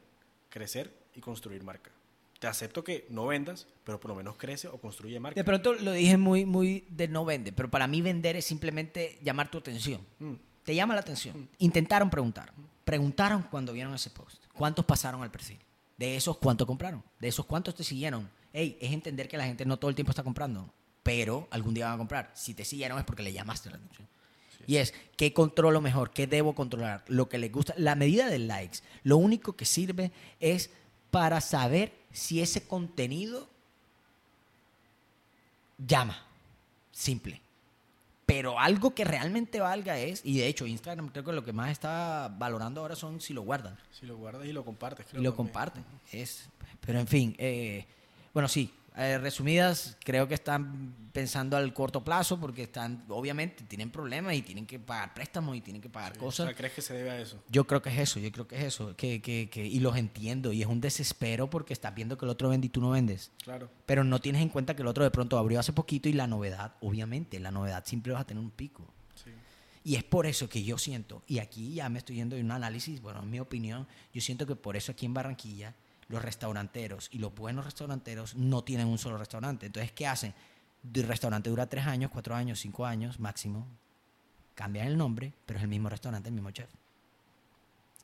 crecer y construir marca. Te acepto que no vendas, pero por lo menos crece o construye marca. De pronto lo dije muy, muy de no vende, pero para mí vender es simplemente llamar tu atención. Mm, Te llama la atención. Intentaron preguntar. Preguntaron cuando vieron ese post. ¿Cuántos pasaron al perfil? De esos, ¿cuántos compraron? De esos, ¿cuántos te siguieron? Ey, es entender que la gente no todo el tiempo está comprando, pero algún día van a comprar. Si te siguieron es porque le llamaste la atención. Y es, ¿qué controlo mejor? ¿Qué debo controlar? Lo que les gusta. La medida de likes, lo único que sirve es para saber si ese contenido llama. Simple. Pero algo que realmente valga es, y de hecho Instagram creo que lo que más está valorando ahora son si lo guardan Si lo guardas y lo compartes. y creo lo también. comparten. Es, pero en fin, eh, bueno, sí, eh, resumidas, creo que están pensando al corto plazo porque están, obviamente, tienen problemas y tienen que pagar préstamos y tienen que pagar Sí, cosas. O sea, ¿crees que se debe a eso? Yo creo que es eso, yo creo que es eso, que, que, que, y los entiendo, y es un desespero porque estás viendo que el otro vende y tú no vendes, Claro. pero no tienes en cuenta que el otro de pronto abrió hace poquito y la novedad, obviamente, la novedad siempre vas a tener un pico. Sí. Y es por eso que yo siento, y aquí ya me estoy yendo de un análisis, bueno, en mi opinión, yo siento que por eso aquí en Barranquilla los restauranteros y los buenos restauranteros no tienen un solo restaurante. Entonces, ¿qué hacen? El restaurante dura tres años, cuatro años, cinco años máximo. Cambian el nombre, pero es el mismo restaurante, el mismo chef.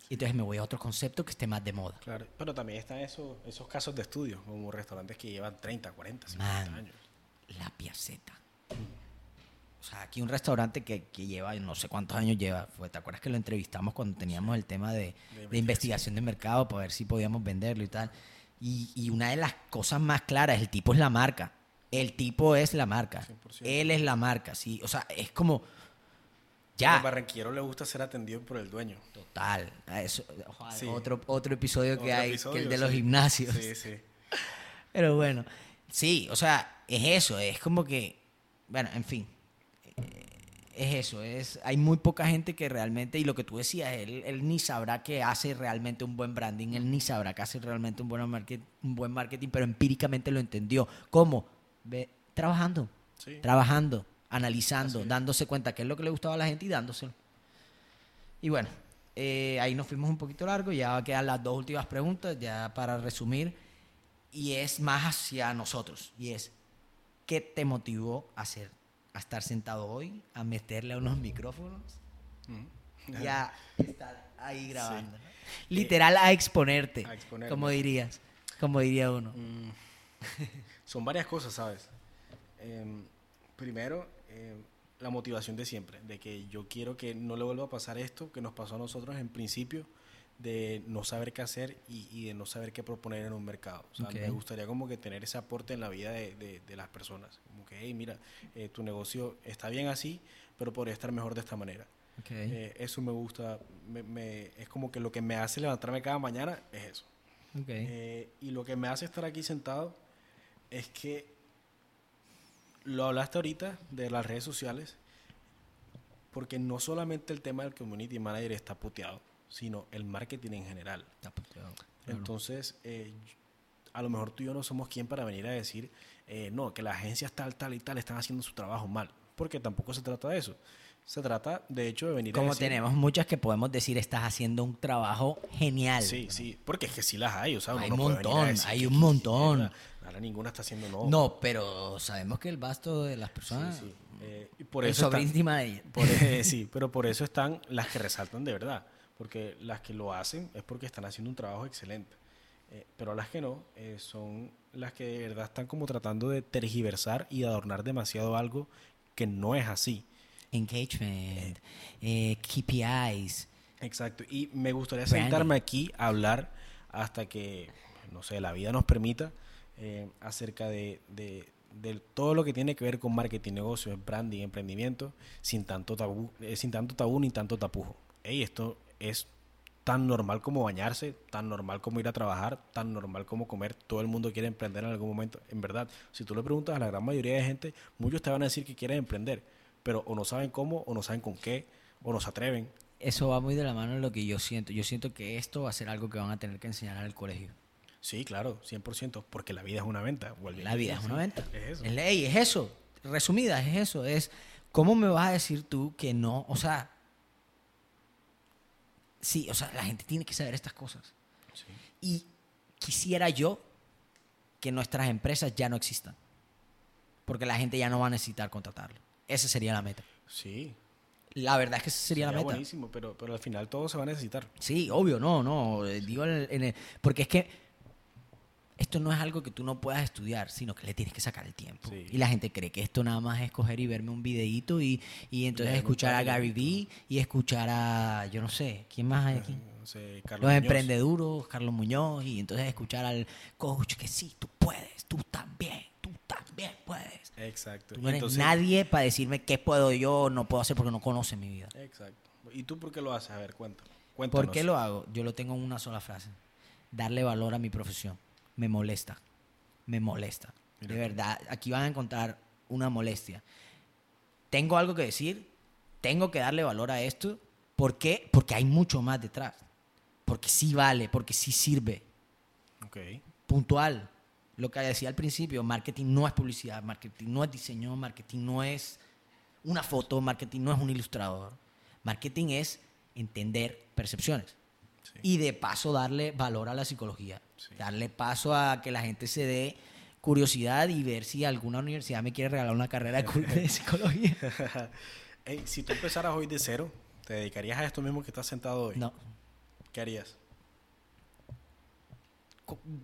Y entonces me voy a otro concepto que esté más de moda. Claro. Pero también están esos, esos casos de estudio, como restaurantes que llevan 30, 40, 50 Man. años. La piaceta. Sea, aquí un restaurante que, que lleva, no sé cuántos años lleva. Fue, ¿Te acuerdas que lo entrevistamos cuando teníamos el tema de, De de investigación de mercado para ver si podíamos venderlo y tal? Y, y una de las cosas más claras, el tipo es la marca. El tipo es la marca. 100%. Él es la marca, sí. O sea, es como. Al Ya. barranquero le gusta ser atendido por el dueño. Total. A Eso, ojalá, Sí. otro, otro episodio que hay, episodio, que el de los gimnasios. Sí, sí. Pero bueno, sí, o sea, es eso, es como que, bueno, en fin, es eso, es, hay muy poca gente que realmente, y lo que tú decías, él, él ni sabrá que hace realmente un buen branding, él ni sabrá que hace realmente un buen, market, un buen marketing, pero empíricamente lo entendió. ¿Cómo? Ve, trabajando, Sí. trabajando, analizando, dándose cuenta qué es lo que le gustaba a la gente y dándoselo. Y bueno, eh, ahí nos fuimos un poquito largo, ya quedan las dos últimas preguntas, ya para resumir, y es más hacia nosotros, y es, ¿qué te motivó a hacer, a estar sentado hoy, a meterle a unos micrófonos Ujú. y a estar ahí grabando? ¿no? Literal a exponerte, a exponerme. como dirías, como diría uno. Mm, Son varias cosas, ¿sabes? Em, primero, em, la motivación de siempre, de que yo quiero que no le vuelva a pasar esto que nos pasó a nosotros en principio, de no saber qué hacer y, y de no saber qué proponer en un mercado. O sea, Ok. me gustaría como que tener ese aporte en la vida de, de- de las personas. Como que, hey, mira, eh, tu negocio está bien así, pero podría estar mejor de esta manera. Ok. Eh, eso me gusta, me- me- es como que lo que me hace levantarme cada mañana es eso. ok. Eh, y lo que me hace estar aquí sentado es que lo hablaste ahorita de las redes sociales, porque no solamente el tema del community manager está puteado, sino el marketing en general. Puteado, claro. Entonces, eh, a lo mejor tú y yo no somos quien para venir a decir, eh, no, que las agencias tal, tal y tal están haciendo su trabajo mal, porque tampoco se trata de eso. Se trata, de hecho, de venir a Como decir... tenemos muchas que podemos decir, estás haciendo un trabajo genial. Sí, sí, porque es que sí las hay, o sea, uno Hay no un puede venir a montón, decir hay un montón. Ahora ninguna está haciendo no. No, pero sabemos que el vasto de las Sí, personas. sí. Eh, y por el eso están- por- eh, sí, pero por eso están las que resaltan de verdad, porque las que lo hacen es porque están haciendo un trabajo excelente. Eh, pero las que no eh, son las que de verdad están como tratando de tergiversar y de adornar demasiado algo que no es así. Engagement, eh, KPIs. Exacto. Y me gustaría sentarme aquí a hablar hasta que, no sé, la vida nos permita eh, acerca de, de- de todo lo que tiene que ver con marketing, negocios, branding, emprendimiento, sin tanto tabú, eh, sin tanto tabú ni tanto tapujo. Ey, esto es tan normal como bañarse, tan normal como ir a trabajar, tan normal como comer. Todo el mundo quiere emprender en algún momento. En verdad, si tú le preguntas a la gran mayoría de gente, muchos te van a decir que quieren emprender, pero o no saben cómo, o no saben con qué, o no se atreven. Eso va muy de la mano de lo que yo siento. Yo siento que esto va a ser algo que van a tener que enseñar al colegio. Sí, claro, 100%, porque la vida es una venta. La vida es una venta. Es eso. Es ley, es eso. Resumida, es eso. Es cómo me vas a decir tú que no. O sea, sí, o sea, la gente tiene que saber estas cosas. Sí. Y quisiera yo que nuestras empresas ya no existan. Porque la gente ya no va a necesitar contratarlo. Esa sería la meta. Sí, La verdad es que esa sería, la meta. buenísimo, pero, pero al final todo se va a necesitar. Sí, obvio, no, no. eh, Digo, en el- porque es que esto no es algo que tú no puedas estudiar, sino que le tienes que sacar el tiempo. Sí. Y la gente cree que esto nada más es coger y verme un videíto y, y entonces escuchar a Gary Vee y escuchar a, yo no sé, ¿quién más hay aquí? No sé, Carlos Los Muñoz. emprendeduros, Carlos Muñoz, y entonces escuchar al coach que sí, tú puedes, tú también, tú también puedes. Exacto. Tú no eres entonces- nadie para decirme qué puedo yo o no puedo hacer porque no conoce mi vida. Exacto. ¿Y tú por qué lo haces? A ver. Cuéntanos. ¿Por qué lo hago? Yo lo tengo en una sola frase. Darle valor a mi profesión. Me molesta. Me molesta. De verdad, aquí van a encontrar una molestia. Tengo algo que decir. Tengo que darle valor a esto. ¿Por qué? Porque hay mucho más detrás. Porque sí vale, porque sí sirve. Ok. Puntual. Lo que decía al principio, marketing no es publicidad, marketing no es diseño, marketing no es una foto, marketing no es un ilustrador. Marketing es entender percepciones. Sí. Y de paso darle valor a la psicología. Sí. Darle paso a que la gente se dé curiosidad y ver si alguna universidad me quiere regalar una carrera de, psicología. Ey, si tú empezaras hoy de cero, ¿te dedicarías a esto mismo que estás sentado hoy? No. ¿Qué harías?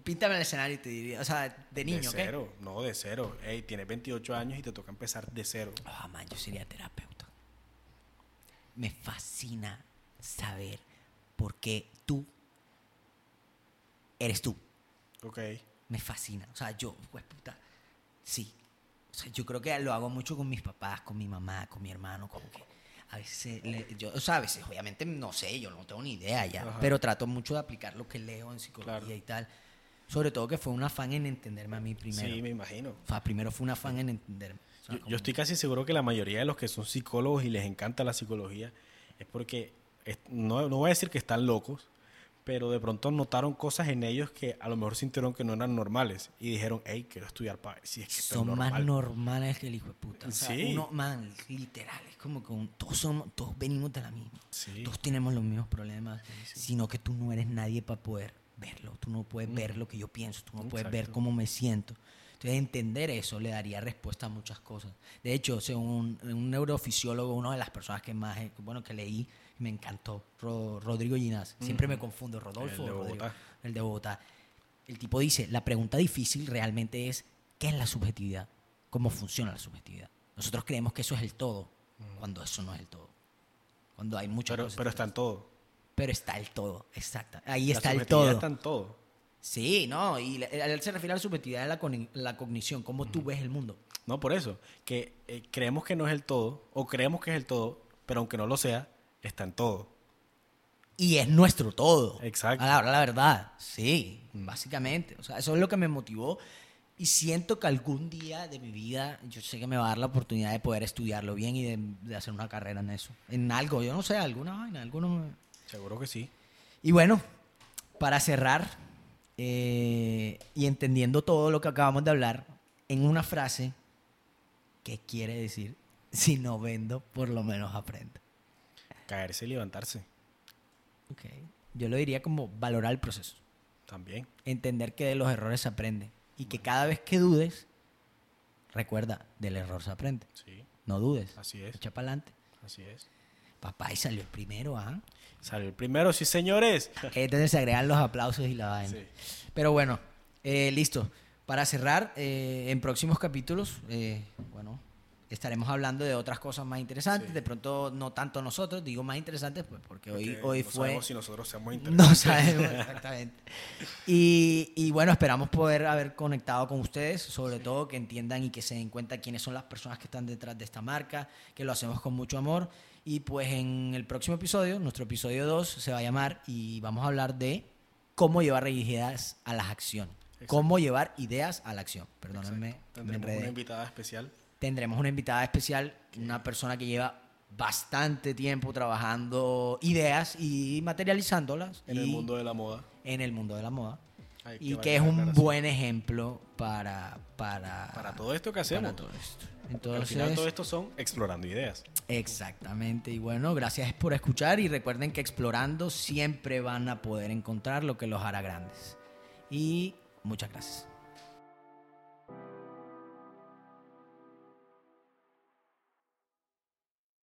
Píntame el escenario y te diría. O sea, de niño, de cero, no, de cero. Ey, tienes 28 años y te toca empezar de cero. Ah, man, yo sería terapeuta. Me fascina saber por qué tú eres tú. Ok. Me fascina. O sea, yo, pues puta, sí. O sea, yo creo que lo hago mucho con mis papás, con mi mamá, con mi hermano, como que a veces, le- yo, o sea, a veces obviamente no sé, yo no tengo ni idea ya, Ajá. pero trato mucho de aplicar lo que leo en psicología Claro. y tal. Sobre todo que fue un afán en entenderme a mí primero. Sí, me imagino. O sea, primero fue un afán en entenderme. O sea, Yo, estoy casi seguro que la mayoría de los que son psicólogos y les encanta la psicología es porque, no, no voy a decir que están locos, pero de pronto notaron cosas en ellos que a lo mejor sintieron que no eran normales y dijeron, hey, quiero estudiar para ver si es que son más normal". normales que el hijo de puta. O sea, Sí. uno, man, literal, es como que un- todos, somos, todos venimos de la misma. Sí. Todos tenemos los mismos problemas, sino que tú no eres nadie para poder verlo. Tú no puedes ver lo que yo pienso, tú no puedes ver cómo me siento. Entonces, entender eso le daría respuesta a muchas cosas. De hecho, según un, un neurofisiólogo, una de las personas que más, bueno, que leí, me encantó, Ro- Rodrigo Ginás. Siempre me confundo, Rodolfo. El de Rodrigo, Bogotá. el de Bogotá. El tipo dice, la pregunta difícil realmente es, ¿qué es la subjetividad? ¿Cómo funciona la subjetividad? Nosotros creemos que eso es el todo, cuando eso no es el todo. Cuando hay muchas Pero, cosas pero está en todo. pero está el todo, exacto. Ahí La está el todo. está en todo. Sí, no, y él se refiere a la subjetividad de la, la cognición, cómo tú ves el mundo. No, por eso, que eh, creemos que no es el todo, o creemos que es el todo, pero aunque no lo sea, está en todo. Y es nuestro todo. Exacto. A la, la verdad, sí, básicamente. O sea, eso es lo que me motivó. Y siento que algún día de mi vida, yo sé que me va a dar la oportunidad de poder estudiarlo bien y de, de hacer una carrera en eso. En algo, yo no sé, alguna vaina, alguno. Seguro que sí. Y bueno, para cerrar, eh, y entendiendo todo lo que acabamos de hablar, en una frase, ¿qué quiere decir? Si no vendo, por lo menos aprendo. Caerse y levantarse. Ok. Yo lo diría como valorar el proceso. También. Entender que de los errores se aprende. Y que cada vez que dudes, recuerda, del error se aprende. Sí, No dudes. Así es. Echa para adelante. así es. Papá, y salió el primero, ¿ah? Salió el primero, sí, señores. Entonces se agregan los aplausos y la vaina. Sí. Pero bueno, eh, listo. Para cerrar, eh, en próximos capítulos, eh, bueno, estaremos hablando de otras cosas más interesantes. Sí. De pronto, no tanto nosotros, digo más interesantes, pues porque hoy, Porque hoy no fue. sabemos si nosotros seamos No interesantes. sabemos exactamente. Y, y bueno, esperamos poder haber conectado con ustedes, sobre todo que entiendan y que se den cuenta quiénes son las personas que están detrás de esta marca, que lo hacemos con mucho amor. Y pues en el próximo episodio, nuestro episodio 2, se va a llamar y vamos a hablar de cómo llevar ideas a las acciones. Exacto. Cómo llevar ideas a la acción. Perdónenme, me Tendremos una invitada especial. Tendremos una invitada especial, una persona que lleva bastante tiempo trabajando ideas y materializándolas En el y- mundo de la moda. en el mundo de la moda Hay y que es un buen ejemplo para para Para todo esto que hacemos. para todo esto. Al Entonces, final todo esto son explorando ideas. exactamente. Y bueno, gracias por escuchar y recuerden que explorando siempre van a poder encontrar lo que los hará grandes. Y muchas gracias.